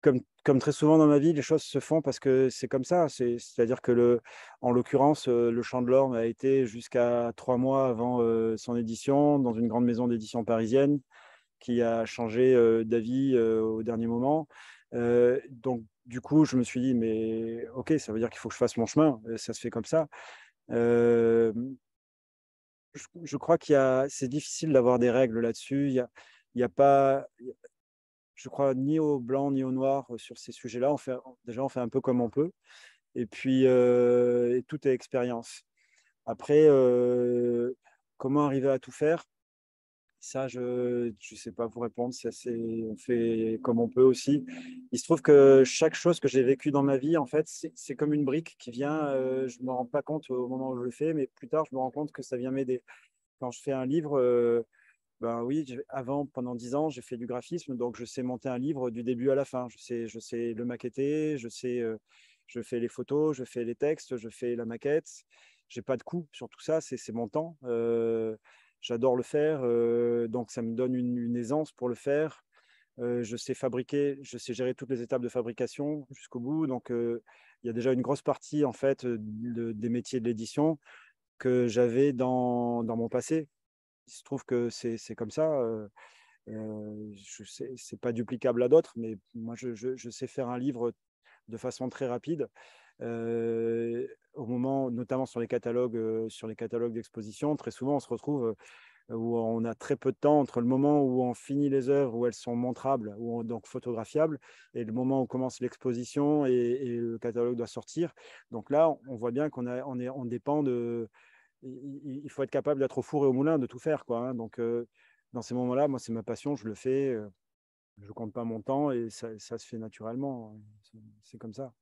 S2: Comme, très souvent dans ma vie, les choses se font parce que c'est comme ça. C'est-à-dire que, le, en l'occurrence, euh, Le Chant de l'Orme a été jusqu'à trois mois avant son édition dans une grande maison d'édition parisienne qui a changé d'avis au dernier moment. Donc, du coup, je me suis dit, mais ok, ça veut dire qu'il faut que je fasse mon chemin. Ça se fait comme ça. je, crois qu'il y a, c'est difficile d'avoir des règles là-dessus. Il y a, a pas, je crois, ni au blanc ni au noir sur ces sujets-là. Déjà, on fait un peu comme on peut. Et puis, tout est expérience. Après, comment arriver à tout faire? Ça, je ne sais pas vous répondre. Ça, on fait comme on peut aussi. Il se trouve que chaque chose que j'ai vécue dans ma vie, en fait, c'est comme une brique qui vient. Euh, je ne me rends pas compte au moment où je le fais, mais plus tard, je me rends compte que ça vient m'aider. Quand je fais un livre, euh, ben oui, avant, pendant dix ans, j'ai fait du graphisme, donc je sais monter un livre du début à la fin. Je sais, je sais le maqueter, je sais, euh, je fais les photos, je fais les textes, je fais la maquette. J'ai pas de coût sur tout ça, c'est mon temps j'adore le faire, euh, donc ça me donne une, aisance pour le faire. Euh, je sais fabriquer, je sais gérer toutes les étapes de fabrication jusqu'au bout. Donc, euh, il y a déjà une grosse partie en fait des métiers de l'édition que j'avais dans, mon passé. Il se trouve que c'est comme ça. je sais, c'est pas duplicable à d'autres, mais moi, je, sais faire un livre de façon très rapide au moment, notamment sur les catalogues, sur les catalogues d'exposition, très souvent on se retrouve où on a très peu de temps entre le moment où on finit les œuvres, où elles sont montrables, ou donc photographiables, et le moment où commence l'exposition et, le catalogue doit sortir. Donc là, on voit bien qu'on on on dépend de. Il faut être capable d'être au four et au moulin, de tout faire. Quoi, hein. Donc, dans ces moments-là, moi, c'est ma passion, je le fais. je compte pas mon temps et ça, ça se fait naturellement. Hein. C'est comme ça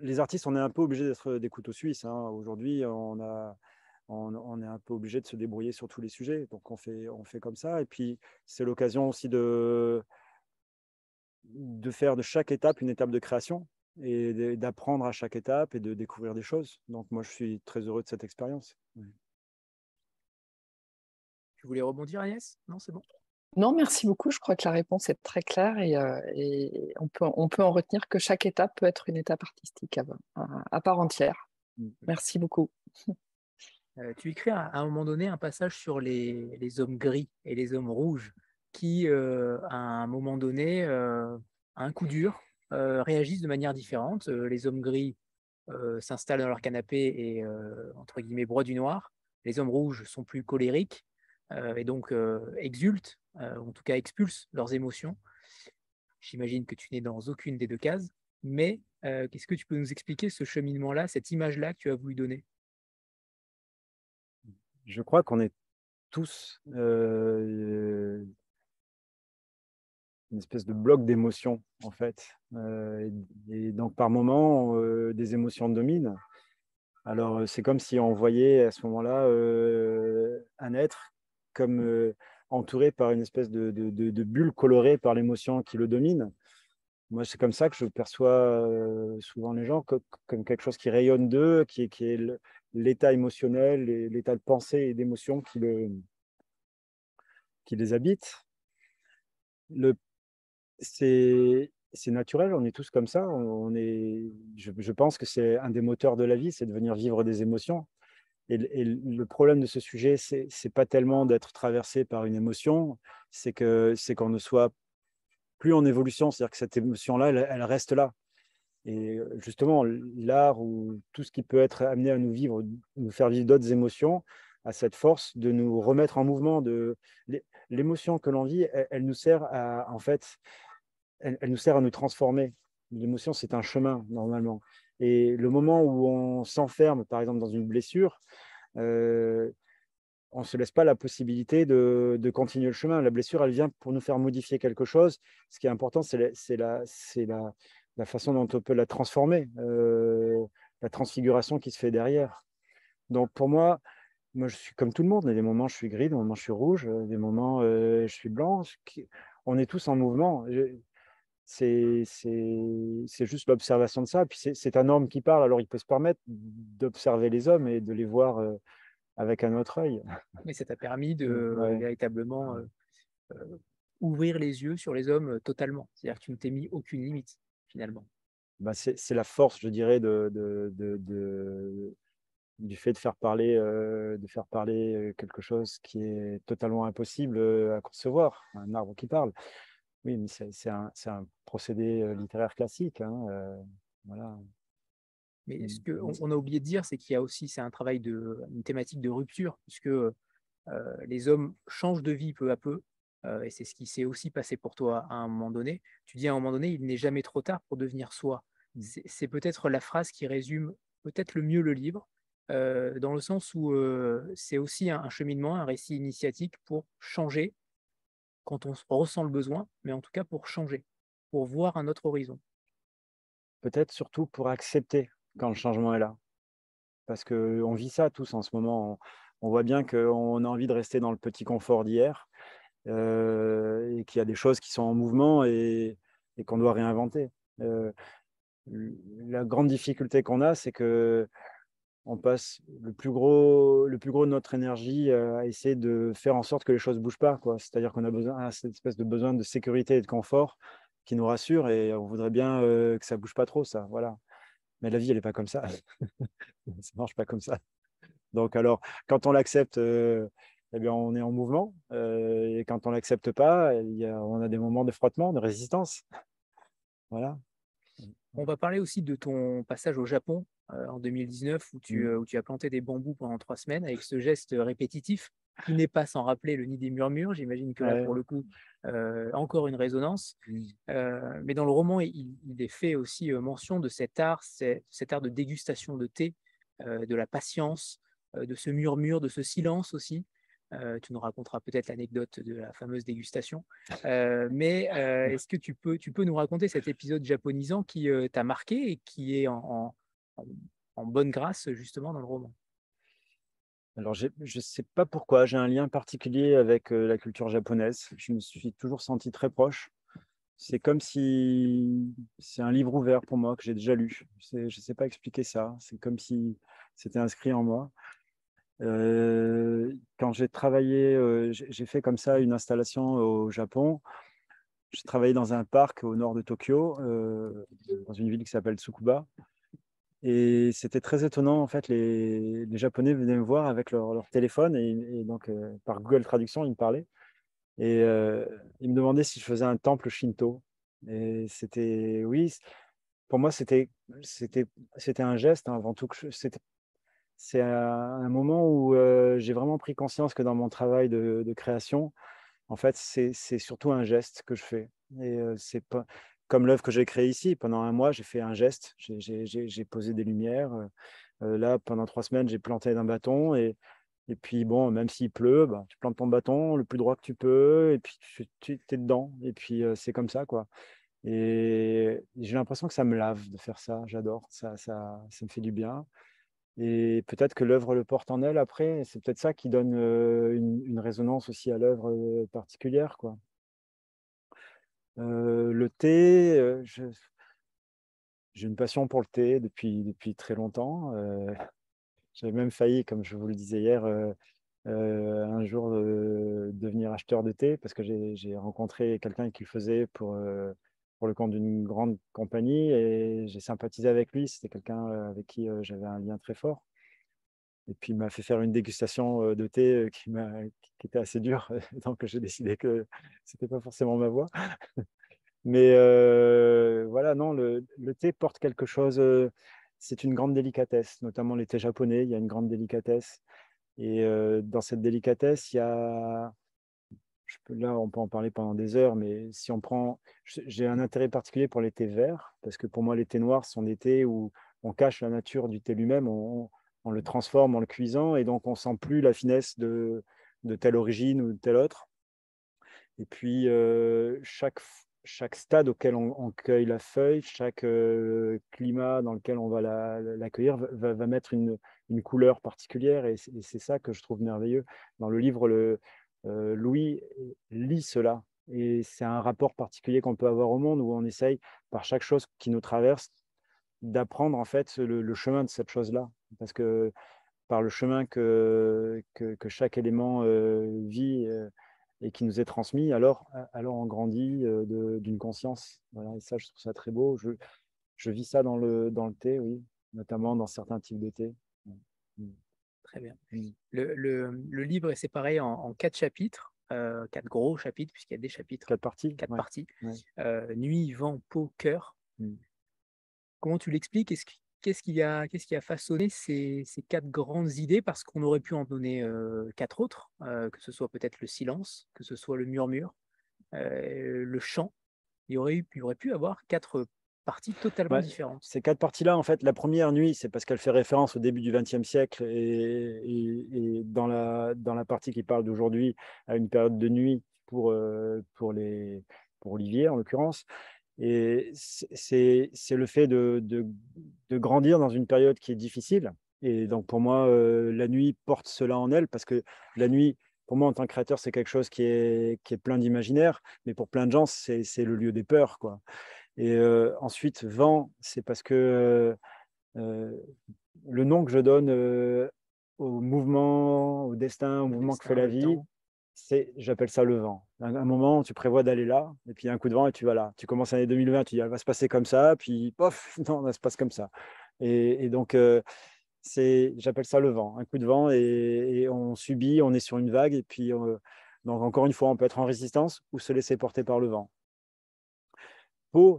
S2: les artistes, on est un peu obligé d'être des couteaux suisses. Hein. Aujourd'hui, on, est un peu obligé de se débrouiller sur tous les sujets. Donc, on fait, comme ça. Et puis, c'est l'occasion aussi de, de faire de chaque étape une étape de création et d'apprendre à chaque étape et de découvrir des choses. Donc, moi, je suis très heureux de cette expérience.
S1: Tu voulais rebondir, Agnès? Non, c'est bon?
S4: Non, merci beaucoup. Je crois que la réponse est très claire et, euh, on, peut, on, peut, en retenir que chaque étape peut être une étape artistique à, part entière. Mmh. Merci beaucoup.
S1: Euh, tu écris à, un moment donné un passage sur les, les hommes gris et les hommes rouges qui, euh, à un moment donné, à un coup dur, réagissent de manière différente. les hommes gris s'installent dans leur canapé et, entre guillemets, broient du noir. Les hommes rouges sont plus colériques et donc exultent euh, en tout cas expulsent leurs émotions. J'imagine que tu n'es dans aucune des deux cases, mais euh, qu'est-ce que tu peux nous expliquer ce cheminement-là, cette image-là que tu as voulu donner?
S2: Je crois qu'on est tous euh, une espèce de bloc d'émotions, en fait. et, donc, par moments, des émotions dominent. Alors, c'est comme si on voyait à ce moment-là un être comme entouré par une espèce de, bulle colorée par l'émotion qui le domine. Moi, c'est comme ça que je perçois euh, souvent les gens, comme, quelque chose qui rayonne d'eux, qui, est l'état émotionnel, l'état de pensée et d'émotion qui, les habite. C'est naturel, on est tous comme ça. Je pense que c'est un des moteurs de la vie, c'est de venir vivre des émotions. Et, le problème de ce sujet, c'est n'est pas tellement d'être traversé par une émotion, c'est que c'est qu'on ne soit plus en évolution, c'est-à-dire que cette émotion-là, elle, reste là. Et justement, l'art ou tout ce qui peut être amené à nous vivre, nous faire vivre d'autres émotions, a cette force de nous remettre en mouvement. De l'émotion que l'on vit, elle, nous sert à, en fait, elle, nous sert à nous transformer. L'émotion, c'est un chemin normalement. Et le moment où on s'enferme, par exemple, dans une blessure, on ne se laisse pas la possibilité de, continuer le chemin. La blessure, elle vient pour nous faire modifier quelque chose. Ce qui est important, c'est la, la, la, façon dont on peut la transformer, euh, la transfiguration qui se fait derrière. Donc pour moi, moi, je suis comme tout le monde. Il y a des moments, je suis gris, des moments, je suis rouge, euh, des moments, euh, je suis blanc. On est tous en mouvement. C'est juste l'observation de ça. Puis c'est un homme qui parle, alors il peut se permettre d'observer les hommes et de les voir avec un autre œil.
S1: Mais ça t'a permis de mmh, véritablement ouvrir les yeux sur les hommes totalement. C'est-à-dire que tu ne t'es mis aucune limite finalement.
S2: Bah c'est la force, je dirais, de, de, de, du fait de faire parler, de faire parler quelque chose qui est totalement impossible à concevoir, un arbre qui parle. Oui, mais c'est un, un, procédé littéraire classique. Hein, voilà.
S1: Mais ce qu'on on a oublié de dire, c'est qu'il y a aussi, c'est un travail de, une thématique de rupture, puisque euh, les hommes changent de vie peu à peu, euh, et c'est ce qui s'est aussi passé pour toi à un moment donné. Tu dis à un moment donné, il n'est jamais trop tard pour devenir soi. Mmh. C'est peut-être la phrase qui résume peut-être le mieux le livre, euh, dans le sens où c'est aussi un, cheminement, un récit initiatique pour changer quand on ressent le besoin, mais en tout cas pour changer, pour voir un autre horizon.
S2: Peut-être surtout pour accepter quand le changement est là. Parce qu'on vit ça tous en ce moment. On, voit bien qu'on a envie de rester dans le petit confort d'hier euh, et qu'il y a des choses qui sont en mouvement et, qu'on doit réinventer. Euh, la grande difficulté qu'on a, c'est que on passe le plus gros, le plus gros de notre énergie à essayer de faire en sorte que les choses ne bougent pas. C'est-à-dire qu'on a besoin, cette espèce de besoin de sécurité et de confort qui nous rassure et on voudrait bien euh, que ça ne bouge pas trop, ça. Voilà. Mais la vie, elle n'est pas comme ça. ça ne marche pas comme ça. Donc, alors, quand on l'accepte, euh, eh bien, on est en mouvement. Euh, et quand on ne l'accepte pas, on a des moments de frottement, de résistance. Voilà.
S1: On va parler aussi de ton passage au Japon euh, en 2019 où tu, mmh. où tu as planté des bambous pendant trois semaines avec ce geste répétitif qui n'est pas sans rappeler le nid des murmures. J'imagine que là, pour le coup, euh, encore une résonance. Euh, mais dans le roman, il, est fait aussi euh, mention de cet art, cet art de dégustation de thé, de la patience, de ce murmure, de ce silence aussi. Tu nous raconteras peut-être l'anecdote de la fameuse dégustation. mais est-ce que tu peux, tu peux nous raconter cet épisode japonisant qui t'a marqué et qui est en, en bonne grâce justement dans le roman?
S2: Alors, je ne sais pas pourquoi, j'ai un lien particulier avec la culture japonaise. Je me suis toujours senti très proche. C'est comme si c'est un livre ouvert pour moi que j'ai déjà lu. Je ne sais, pas expliquer ça. C'est comme si c'était inscrit en moi. Quand j'ai travaillé, j'ai fait comme ça une installation au Japon. J'ai travaillé dans un parc au nord de Tokyo, dans une ville qui s'appelle Tsukuba. Et c'était très étonnant, en fait, les, Japonais venaient me voir avec leur, téléphone et, donc euh, par Google Traduction, ils me parlaient. Et euh, ils me demandaient si je faisais un temple shinto. Et c'était, oui, pour moi, c'était, un geste hein, avant tout. C'était, c'est un, moment où euh, j'ai vraiment pris conscience que dans mon travail de, création, en fait, c'est, surtout un geste que je fais. Et c'est pas, comme l'œuvre que j'ai créée ici. Pendant un mois, j'ai fait un geste, j'ai posé des lumières. Euh, euh, là, pendant trois semaines, j'ai planté un bâton. Et, puis, bon, même s'il pleut, bah, tu plantes ton bâton le plus droit que tu peux, et puis tu, es dedans. Et puis, euh, c'est comme ça, quoi. Et j'ai l'impression que ça me lave de faire ça. J'adore. Ça, ça, ça me fait du bien. Et peut-être que l'œuvre le porte en elle après. C'est peut-être ça qui donne une, résonance aussi à l'œuvre particulière, quoi. Le thé, j'ai une passion pour le thé depuis, depuis très longtemps. J'avais même failli, comme je vous le disais hier, un jour devenir acheteur de thé parce que j'ai rencontré quelqu'un qui le faisait pour, pour le compte d'une grande compagnie et j'ai sympathisé avec lui. C'était quelqu'un avec qui j'avais un lien très fort. Et puis il m'a fait faire une dégustation de thé qui, qui était assez dure, donc j'ai décidé que c'était pas forcément ma voie. Mais voilà, non, le, le, thé porte quelque chose. c'est une grande délicatesse, notamment les thés japonais. Il y a une grande délicatesse. Et dans cette délicatesse, il y a. Là, on peut en parler pendant des heures, mais si on prend. J'ai un intérêt particulier pour les thés verts, parce que pour moi, thés noirs sont des thés où on cache la nature du thé lui-même, on, le transforme en le cuisant, et donc on sent plus la finesse de, de telle origine ou de telle autre. Et puis, chaque, chaque stade auquel on, cueille la feuille, chaque climat dans lequel on va l'accueillir va, va, mettre une, une, couleur particulière, et c'est ça que je trouve merveilleux. Dans le livre, le, Louis lit cela, et c'est un rapport particulier qu'on peut avoir au monde où on essaye, par chaque chose qui nous traverse, d'apprendre en fait le, chemin de cette chose-là. Parce que par le chemin que, que, chaque élément vit et qui nous est transmis, alors, alors on grandit d'une conscience. Voilà, et ça, je trouve ça très beau. Je, je vis ça dans le, dans le thé, oui, notamment dans certains types de thé.
S1: Mmh. Très bien. Le, le, le, livre est séparé en quatre chapitres. Euh, quatre gros chapitres, puisqu'il y a des chapitres.
S2: Quatre parties.
S1: Quatre parties. Euh, nuit, vent, peau, cœur. Mmh. Comment tu l'expliques? Qu'est-ce qui, a, qu'est-ce qui a façonné ces, ces, quatre grandes idées? Parce qu'on aurait pu en donner euh, quatre autres, que ce soit peut-être le silence, que ce soit le murmure, le chant. Il y aurait, eu, il aurait pu avoir quatre parties totalement différentes.
S2: Ces quatre parties-là, en fait, la première nuit, c'est parce qu'elle fait référence au début du XXe siècle et, et, dans, la, dans la partie qui parle d'aujourd'hui, à une période de nuit pour, euh, pour, les, pour Olivier, en l'occurrence. Et c'est le fait de, de, de, grandir dans une période qui est difficile. Et donc, pour moi, euh, la nuit porte cela en elle parce que la nuit, pour moi, en tant que créateur, c'est quelque chose qui est, qui est plein d'imaginaire, mais pour plein de gens, c'est le lieu des peurs. Quoi. Et ensuite, vent, c'est parce que le nom que je donne au mouvement, au destin, au mouvement que fait la vie, c'est, j'appelle ça le vent. Un, un moment, tu prévois d'aller là, et puis un coup de vent, et tu vas là. Tu commences l'année 2020, tu dis, elle va se passer comme ça, puis pof, non, ça se passe comme ça. Et, donc, c'est, j'appelle ça le vent, un coup de vent, et, on subit, on est sur une vague, et puis, donc encore une fois, on peut être en résistance ou se laisser porter par le vent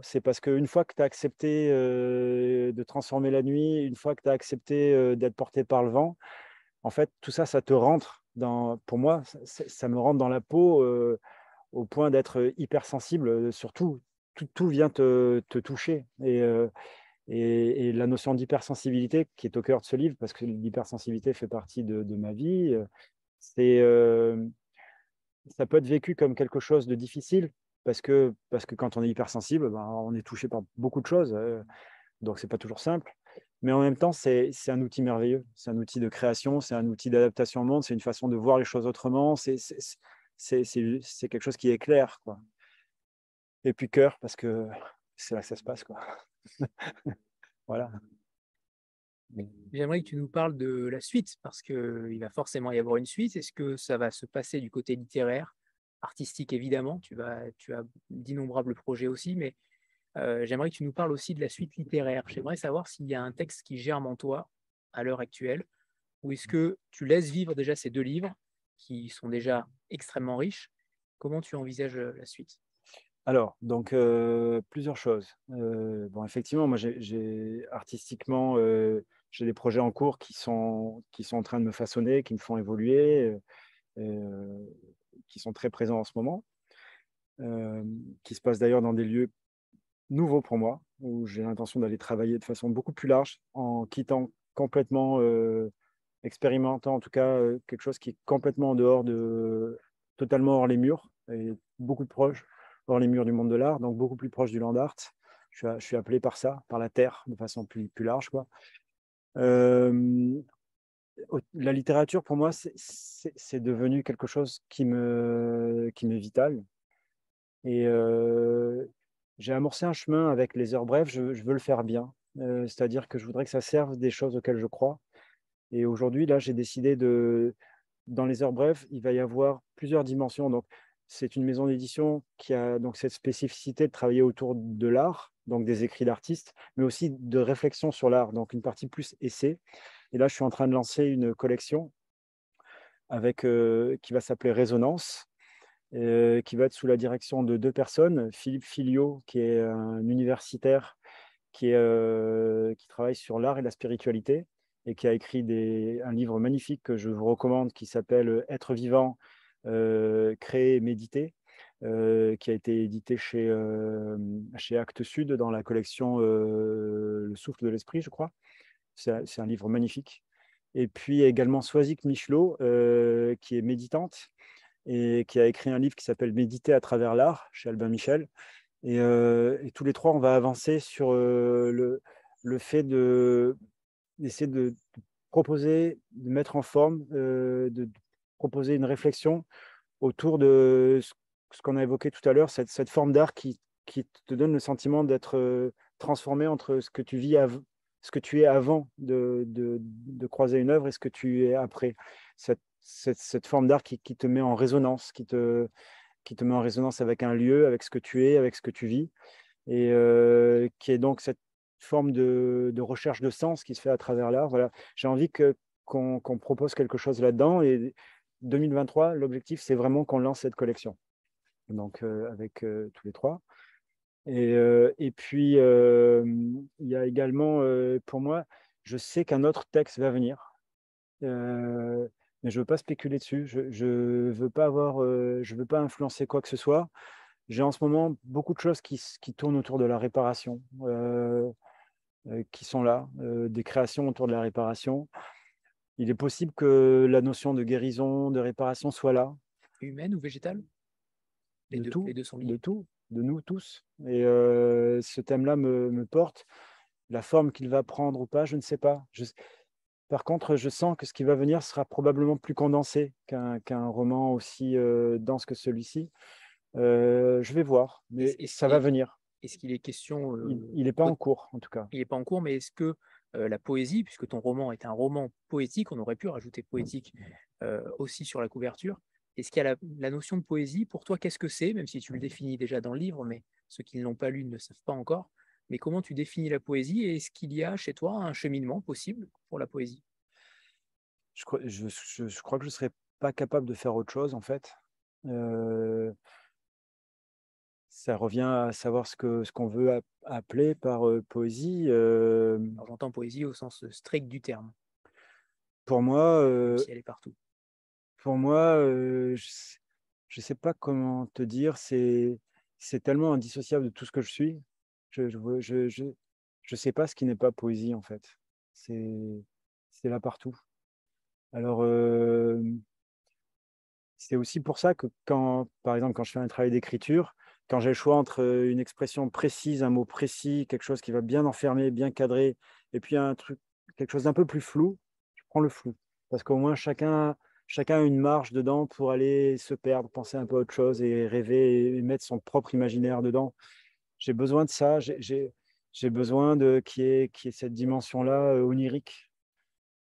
S2: c'est parce qu'une fois que tu as accepté de transformer la nuit, une fois que tu as accepté d'être porté par le vent, en fait, tout ça, ça te rentre dans, pour moi, ça, me rentre dans la peau au point d'être hypersensible surtout tout. Vient te, toucher. Et, et, la notion d'hypersensibilité qui est au cœur de ce livre, parce que l'hypersensibilité fait partie de, de ma vie, c'est ça peut être vécu comme quelque chose de difficile, parce que, parce que quand on est hypersensible, ben, on est touché par beaucoup de choses, euh, donc c'est pas toujours simple. Mais en même temps, c'est un outil merveilleux, c'est un outil de création, c'est un outil d'adaptation au monde, c'est une façon de voir les choses autrement, c'est quelque chose qui est clair. Quoi. Et puis cœur, parce que c'est là que ça se passe. Quoi. voilà.
S1: J'aimerais que tu nous parles de la suite, parce qu'il va forcément y avoir une suite. Est-ce que ça va se passer du côté littéraire? Artistique évidemment, tu, as d'innombrables projets aussi, mais euh, j'aimerais que tu nous parles aussi de la suite littéraire. J'aimerais savoir s'il y a un texte qui germe en toi à l'heure actuelle, ou est-ce que tu laisses vivre déjà ces deux livres qui sont déjà extrêmement riches? Comment tu envisages euh, la suite?
S2: Alors, donc euh, plusieurs choses. bon, effectivement, moi, j'ai artistiquement, j'ai des projets en cours qui sont, qui sont en train de me façonner, qui me font évoluer qui sont très présents en ce moment, euh, qui se passent d'ailleurs dans des lieux nouveaux pour moi, où j'ai l'intention d'aller travailler de façon beaucoup plus large, en quittant complètement, euh, expérimentant en tout cas euh, quelque chose qui est complètement en dehors de, totalement hors les murs, et beaucoup proche, hors les murs du monde de l'art, donc beaucoup plus proche du land art. Je suis, je suis appelé par ça, par la terre, de façon plus, plus large. Quoi la littérature, pour moi, c'est devenu quelque chose qui me qui m'est vital. Et j'ai amorcé un chemin avec les heures brèves. Je, veux le faire bien, c'est-à-dire que je voudrais que ça serve des choses auxquelles je crois. Et aujourd'hui, là, j'ai décidé de, dans les heures brèves, il va y avoir plusieurs dimensions. Donc, c'est une maison d'édition qui a donc cette spécificité de travailler autour de l'art, donc des écrits d'artistes, mais aussi de réflexion sur l'art, donc une partie plus essai. Et là, je suis en train de lancer une collection avec, euh, qui va s'appeler Résonance, euh, qui va être sous la direction de deux personnes. Philippe Filio, qui est un universitaire euh, qui travaille sur l'art et la spiritualité et qui a écrit un livre magnifique que je vous recommande qui s'appelle Être vivant, créer, méditer. qui a été édité chez, chez Actes Sud dans la collection Le souffle de l'esprit, je crois. C'est un livre magnifique. Et puis également Soisic Michelot, qui est méditante et qui a écrit un livre qui s'appelle Méditer à travers l'art chez Albin Michel. Et, tous les trois, on va avancer sur le, le, fait d'essayer de, proposer, de mettre en forme, de, proposer une réflexion autour de ce, qu'on a évoqué tout à l'heure, cette, cette, forme d'art qui, qui, te donne le sentiment d'être transformé entre ce que tu vis, ce que tu es avant de, croiser une œuvre et ce que tu es après. Cette, forme d'art qui, te met en résonance, qui te, met en résonance avec un lieu, avec ce que tu es, avec ce que tu vis, et euh, qui est donc cette forme de, recherche de sens qui se fait à travers l'art. Voilà. J'ai envie qu'on, propose quelque chose là-dedans, et 2023, l'objectif, c'est vraiment qu'on lance cette collection, donc euh, avec euh, tous les trois. Et, et puis, il y a également, pour moi, je sais qu'un autre texte va venir mais je ne veux pas spéculer dessus. Je ne veux, pas avoir, euh, je veux pas influencer quoi que ce soit. J'ai en ce moment beaucoup de choses qui, qui tournent autour de la réparation, euh, euh, qui sont là, des créations autour de la réparation. Il est possible que la notion de guérison, de réparation soit là.
S1: Humaine ou végétale?
S2: Les de deux, tout, les deux sont De tout, de nous tous. Et ce thème-là me, me, porte. La forme qu'il va prendre ou pas, je ne sais pas. Je, par contre, je sens que ce qui va venir sera probablement plus condensé qu'un roman aussi euh, dense que celui-ci. Euh, je vais voir, mais ça va venir.
S1: Est-ce qu'il est question
S2: euh, Il n'est pas en cours, en tout cas.
S1: Il n'est pas en cours, mais est-ce que la poésie, puisque ton roman est un roman poétique, on aurait pu rajouter poétique aussi sur la couverture. Est-ce qu'il y a la, notion de poésie? Pour toi, qu'est-ce que c'est? Même si tu le définis déjà dans le livre, mais ceux qui ne l'ont pas lu ne savent pas encore mais comment tu définis la poésie et est-ce qu'il y a chez toi un cheminement possible pour la poésie?
S2: Je crois, je, je, crois, que je ne serais pas capable de faire autre chose en fait. Euh, ça revient à savoir ce qu'on ce qu'on veut appeler par euh, poésie. Euh,
S1: J'entends poésie au sens strict du terme.
S2: Pour moi,
S1: si elle est partout.
S2: Pour moi, je ne sais pas comment te dire, c'est tellement indissociable de tout ce que je suis je ne sais pas ce qui n'est pas poésie, en fait. C'est là partout. Alors, euh, c'est aussi pour ça que quand, par exemple, quand je fais un travail d'écriture, quand j'ai le choix entre une expression précise, un mot précis, quelque chose qui va bien enfermer, bien cadrer, et puis un truc, quelque chose d'un peu plus flou, je prends le flou. Parce qu'au moins, chacun, chacun a une marge dedans pour aller se perdre, penser un peu à autre chose et rêver et mettre son propre imaginaire dedans j'ai besoin de ça, j'ai besoin de qu'il y, ait, cette dimension-là euh, onirique.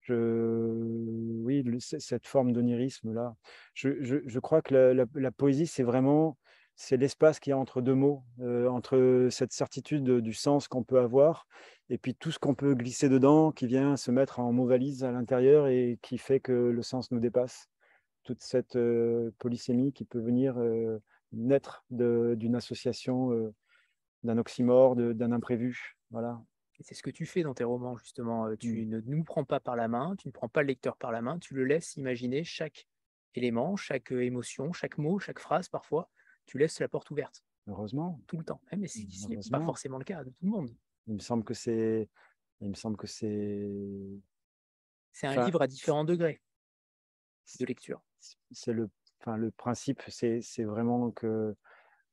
S2: Oui, cette forme d'onirisme-là. Je, crois que la, poésie, c'est vraiment c'est l'espace qu'il y a entre deux mots, euh, entre cette certitude du sens qu'on peut avoir et puis tout ce qu'on peut glisser dedans qui vient se mettre en mot valise à l'intérieur et qui fait que le sens nous dépasse. Toute cette euh, polysémie qui peut venir naître d'une association d'un oxymore, d'un imprévu. Voilà.
S1: C'est ce que tu fais dans tes romans, justement. Euh, tu mmh. ne nous prends pas par la main, tu ne prends pas le lecteur par la main, tu le laisses imaginer chaque élément, chaque euh, émotion, chaque mot, chaque phrase parfois. Tu laisses la porte ouverte.
S2: Heureusement.
S1: Tout le temps. Mais ce n'est pas forcément le cas de tout le monde.
S2: Il me semble que c'est. Il me semble que c'est.
S1: C'est un livre à différents degrés de lecture.
S2: C'est le, enfin, le principe, c'est vraiment que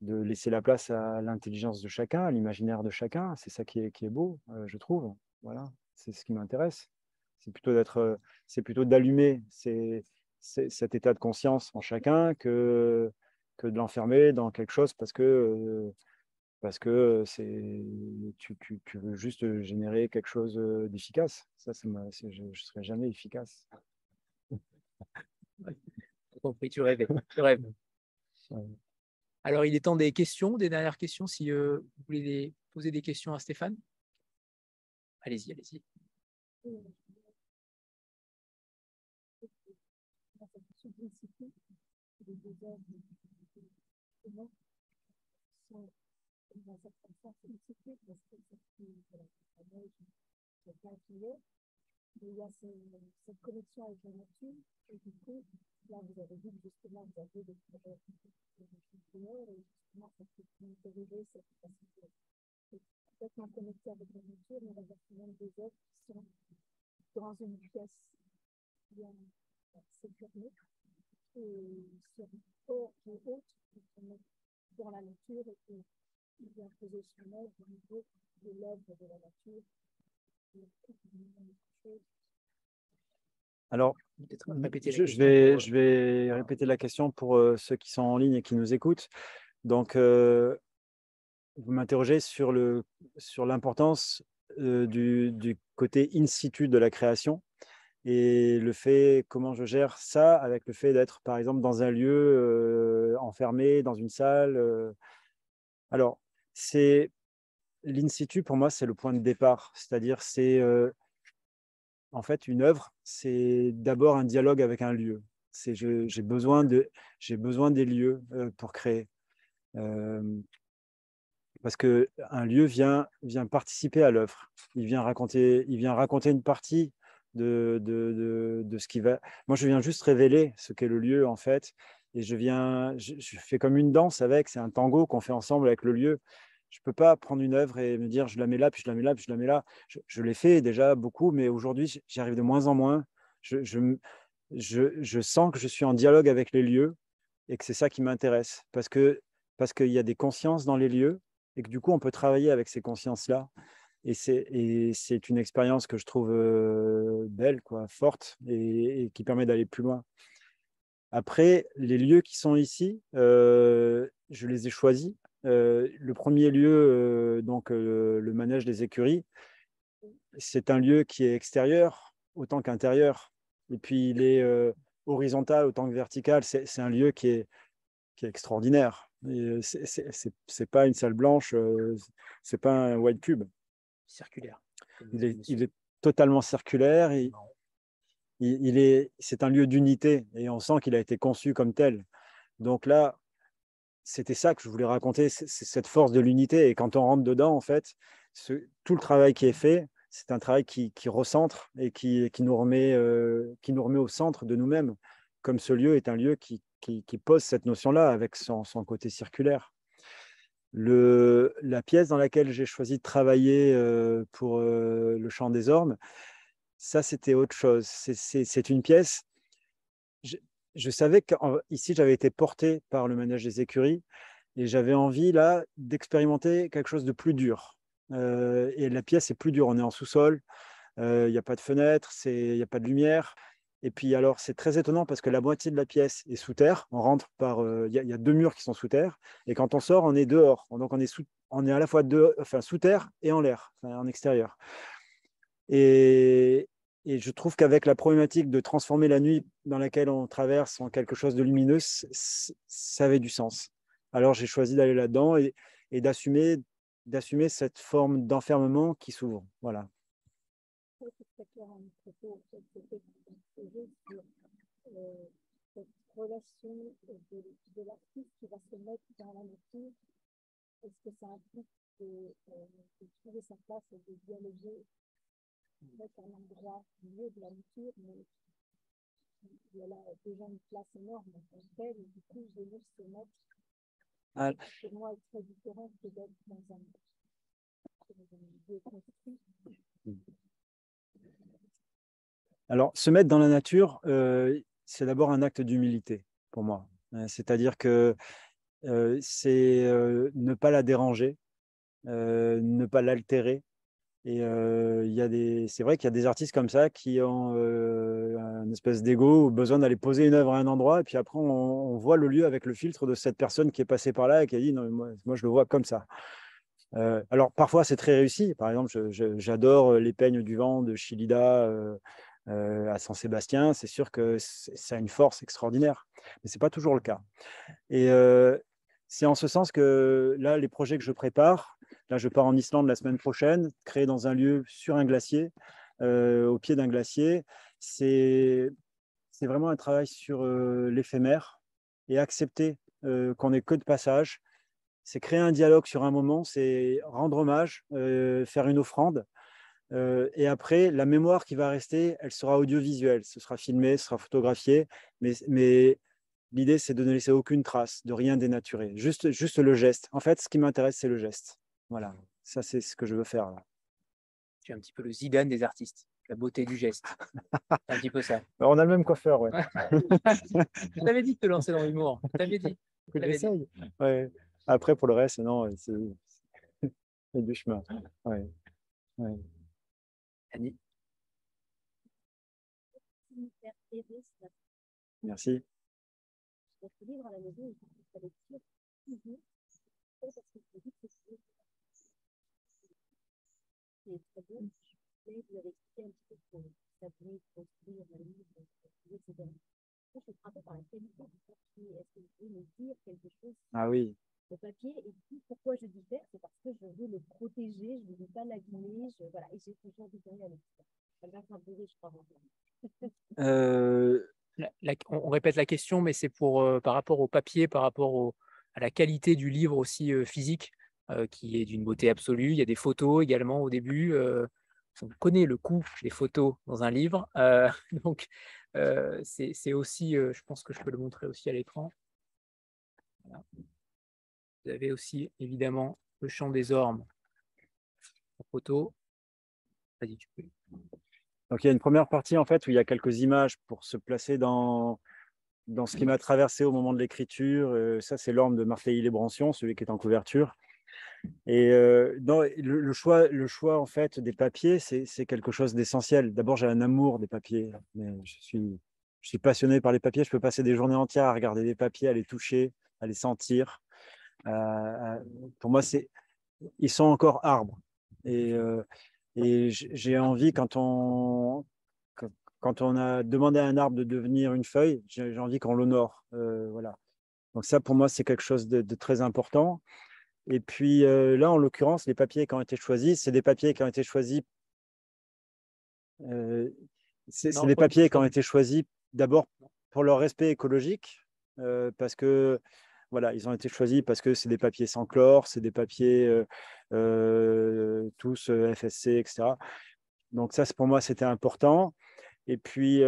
S2: de laisser la place à l'intelligence de chacun, à l'imaginaire de chacun. C'est ça qui est, qui est beau, euh, je trouve. Voilà, c'est ce qui m'intéresse. C'est plutôt d'être, c'est plutôt d'allumer cet état de conscience en chacun que, que de l'enfermer dans quelque chose parce que euh, parce que c'est tu, tu, tu, veux juste générer quelque chose d'efficace. Ça, je ne serai jamais efficace.
S1: compris, tu rêvais. Tu rêves. Alors, il est temps des questions, des dernières questions, si euh, vous voulez poser des questions à Stéphane. Allez-y, allez-y.
S5: Il y a cette connexion avec la nature. Et du coup, là, vous avez dit que justement, vous avez des projets et justement, ça peut interroger cette capacité complètement connecté avec la nature, mais quand même des œuvres qui sont dans une pièce bien sécurisée et sur un corps qui est autre, qui sont dans la nature et qui vient poser son œuvre au niveau de l'œuvre de la nature.
S2: Alors, je, je, vais, je vais répéter la question pour euh, ceux qui sont en ligne et qui nous écoutent. Donc, euh, vous m'interrogez sur l'importance sur euh, du, du, côté in situ de la création et le fait comment je gère ça avec le fait d'être par exemple dans un lieu enfermé dans une salle alors c'est l'in situ pour moi c'est le point de départ. C'est-à-dire c'est en fait une œuvre c'est d'abord un dialogue avec un lieu. C'est j'ai besoin de j'ai besoin des lieux pour créer parce qu'un lieu vient, vient participer à l'œuvre. Il, vient raconter, il vient raconter une partie de, de, de, ce qui va. Moi, je viens juste révéler ce qu'est le lieu, en fait. Et je viens, je, fais comme une danse avec, c'est un tango qu'on fait ensemble avec le lieu. Je ne peux pas prendre une œuvre et me dire je la mets là, puis je la mets là, puis je la mets là. Je, l'ai fait déjà beaucoup, mais aujourd'hui, j'y arrive de moins en moins. Je, je, sens que je suis en dialogue avec les lieux et que c'est ça qui m'intéresse. Parce que parce qu'il y a des consciences dans les lieux et que du coup, on peut travailler avec ces consciences-là. Et c'est une expérience que je trouve belle, forte, et, qui permet d'aller plus loin. Après, les lieux qui sont ici, je les ai choisis. le premier lieu, donc le manège des écuries, c'est un lieu qui est extérieur autant qu'intérieur. Et puis, il est horizontal autant que vertical. C'est un lieu qui est, qui est extraordinaire. C'est pas une salle blanche, c'est pas un white cube.
S1: Circulaire.
S2: Il est, il est totalement circulaire. Et, il, est, c'est un lieu d'unité et on sent qu'il a été conçu comme tel. Donc là, c'était ça que je voulais raconter, c'est cette force de l'unité. Et quand on rentre dedans, en fait, ce, tout le travail qui est fait, c'est un travail qui, qui, recentre et qui, qui, nous remet, qui nous remet au centre de nous-mêmes. Comme ce lieu est un lieu qui, qui, pose cette notion-là avec son, côté circulaire. La pièce dans laquelle j'ai choisi de travailler euh, pour euh, le chant des ormes, ça c'était autre chose. C'est une pièce. Je, je savais qu'ici j'avais été porté par le manège des écuries et j'avais envie là d'expérimenter quelque chose de plus dur. Euh, et la pièce est plus dure. On est en sous-sol, il n'y a pas de fenêtre, il n'y a pas de lumière. Et puis alors, c'est très étonnant parce que la moitié de la pièce est sous terre. On rentre par, euh, il y, a deux murs qui sont sous terre. Et quand on sort, on est dehors. Donc on est, sous, on est à la fois enfin, sous terre et en l'air, en extérieur. Et, et je trouve qu'avec la problématique de transformer la nuit dans laquelle on traverse en quelque chose de lumineux, ça avait du sens. Alors j'ai choisi d'aller là-dedans et, et d'assumer d'assumer cette forme d'enfermement qui s'ouvre. Voilà
S5: sur euh, cette relation de, de l'artiste qui va se mettre dans la nature. Est-ce que ça implique de, euh, de, trouver sa place et de dialoguer avec un endroit milieu de la nature, mais il y a là déjà une place énorme en tant et du coup, je vais se mettre. Ah. Pour moi, est très différent que d'être dans un, dans un construit.
S2: Alors, se mettre dans la nature, euh, c'est d'abord un acte d'humilité pour moi. Euh, c'est-à-dire que euh, c'est ne pas la déranger, ne pas l'altérer. Et c'est vrai qu'il y a des artistes comme ça qui ont une espèce d'ego besoin d'aller poser une œuvre à un endroit, et puis après on, voit le lieu avec le filtre de cette personne qui est passée par là et qui a dit non, moi je le vois comme ça. Alors parfois c'est très réussi. Par exemple, j'adore les peignes du vent de Chilida euh, à Saint-Sébastien, c'est sûr que ça a une force extraordinaire. Mais ce n'est pas toujours le cas. Et euh, c'est en ce sens que là, les projets que je prépare, là, je pars en Islande la semaine prochaine, créer dans un lieu sur un glacier, euh, au pied d'un glacier, c'est vraiment un travail sur l'éphémère et accepter qu'on n'est que de passage. C'est créer un dialogue sur un moment, c'est rendre hommage, faire une offrande Euh, et après, la mémoire qui va rester, elle sera audiovisuelle. Ce sera filmé, ce sera photographié. Mais, mais l'idée, c'est de ne laisser aucune trace, de rien dénaturer. Juste, juste le geste. En fait, ce qui m'intéresse, c'est le geste. Voilà. Ça, c'est ce que je veux faire là.
S1: Tu es un petit peu le Zidane des artistes. La beauté du geste. un petit peu ça.
S2: On a le même coiffeur, ouais.
S1: je t'avais dit de te lancer dans l'humour. Je t'avais dit.
S2: dit. Ouais. Après, pour le reste, non, c'est du chemin. Ouais. Ouais.
S1: Annie.
S2: Merci. Ah oui.
S5: Le papier, et puis pourquoi je vert C'est parce que je veux le protéger, je ne veux pas l'abîmer, voilà, et j'ai toujours du bien avec ça.
S1: Euh, la, la, on répète la question, mais c'est pour euh, par rapport au papier, par rapport au, à la qualité du livre aussi euh, physique. Euh, qui est d'une beauté absolue. Il y a des photos également au début. On connaît le coût des photos dans un livre. Donc, c'est aussi, je pense que je peux le montrer aussi à l'écran. Voilà. Vous avez aussi évidemment le champ des ormes en photo. Vas-y, tu peux.
S2: Donc, il y a une première partie en fait où il y a quelques images pour se placer dans, dans ce qui m'a traversé au moment de l'écriture. ça, c'est l'orme de Marseille Lébranction, celui qui est en couverture. Et euh, non, le, choix, le choix en fait des papiers, c'est quelque chose d'essentiel. D'abord, j'ai un amour des papiers. Je suis, je suis passionné par les papiers. Je peux passer des journées entières à regarder des papiers, à les toucher, à les sentir. Euh, pour moi, c'est, ils sont encore arbres. Et, euh, et j'ai envie quand on, quand on a demandé à un arbre de devenir une feuille, j'ai envie qu'on l'honore. Euh, voilà. Donc ça, pour moi, c'est quelque chose de, de très important. Et puis euh, là, en l'occurrence, les papiers qui ont été choisis, c'est des papiers qui ont été choisis. Euh, c'est des papiers qui ont été choisis d'abord pour leur respect écologique, euh, parce que voilà, ils ont été choisis parce que c'est des papiers sans chlore, c'est des papiers euh, tous FSC, etc. Donc ça, pour moi, c'était important. Et puis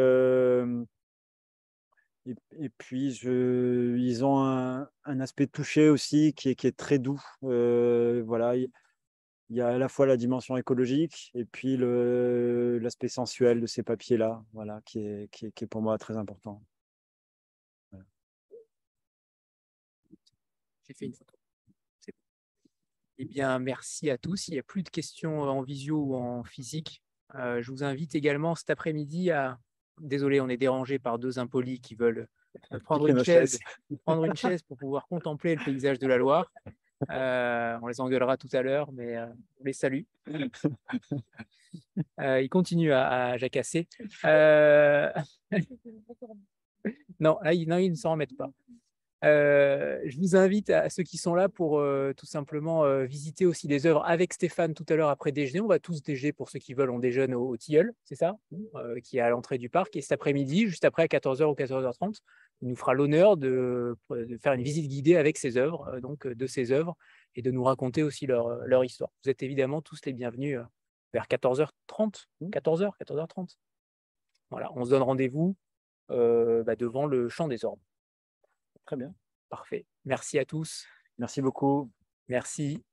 S2: et, puis, ils ont un, un, aspect touché aussi qui est, très doux. Euh, voilà, il, y a à la fois la dimension écologique et puis l'aspect sensuel de ces papiers-là, voilà, qui, est, qui est pour moi très important.
S1: J'ai fait une photo. Bon. Eh bien, merci à tous. Il n'y a plus de questions en visio ou en physique. Euh, je vous invite également cet après-midi à désolé, on est dérangé par deux impolis qui veulent euh, prendre une, chaise, prendre une chaise pour pouvoir contempler le paysage de la Loire. Euh, on les engueulera tout à l'heure, mais euh, on les salue. euh, ils continuent à, à jacasser. Euh... non, là, ils, non, ils ne s'en remettent pas. Euh, je vous invite à ceux qui sont là pour euh, tout simplement euh, visiter aussi des œuvres avec Stéphane tout à l'heure après déjeuner. On va tous déjeuner pour ceux qui veulent, on déjeune au, au Tilleul, c'est ça? Euh, Qui est à l'entrée du parc. Et cet après-midi, juste après à 14h ou 14h30, il nous fera l'honneur de, de, faire une visite guidée avec ses œuvres, donc de ses œuvres, et de nous raconter aussi leur, leur histoire. Vous êtes évidemment tous les bienvenus vers 14h30, 14h, 14h30. Voilà, on se donne rendez-vous bah, devant le champ des ormes.
S2: Très bien.
S1: Parfait. Merci à tous.
S2: Merci beaucoup.
S1: Merci.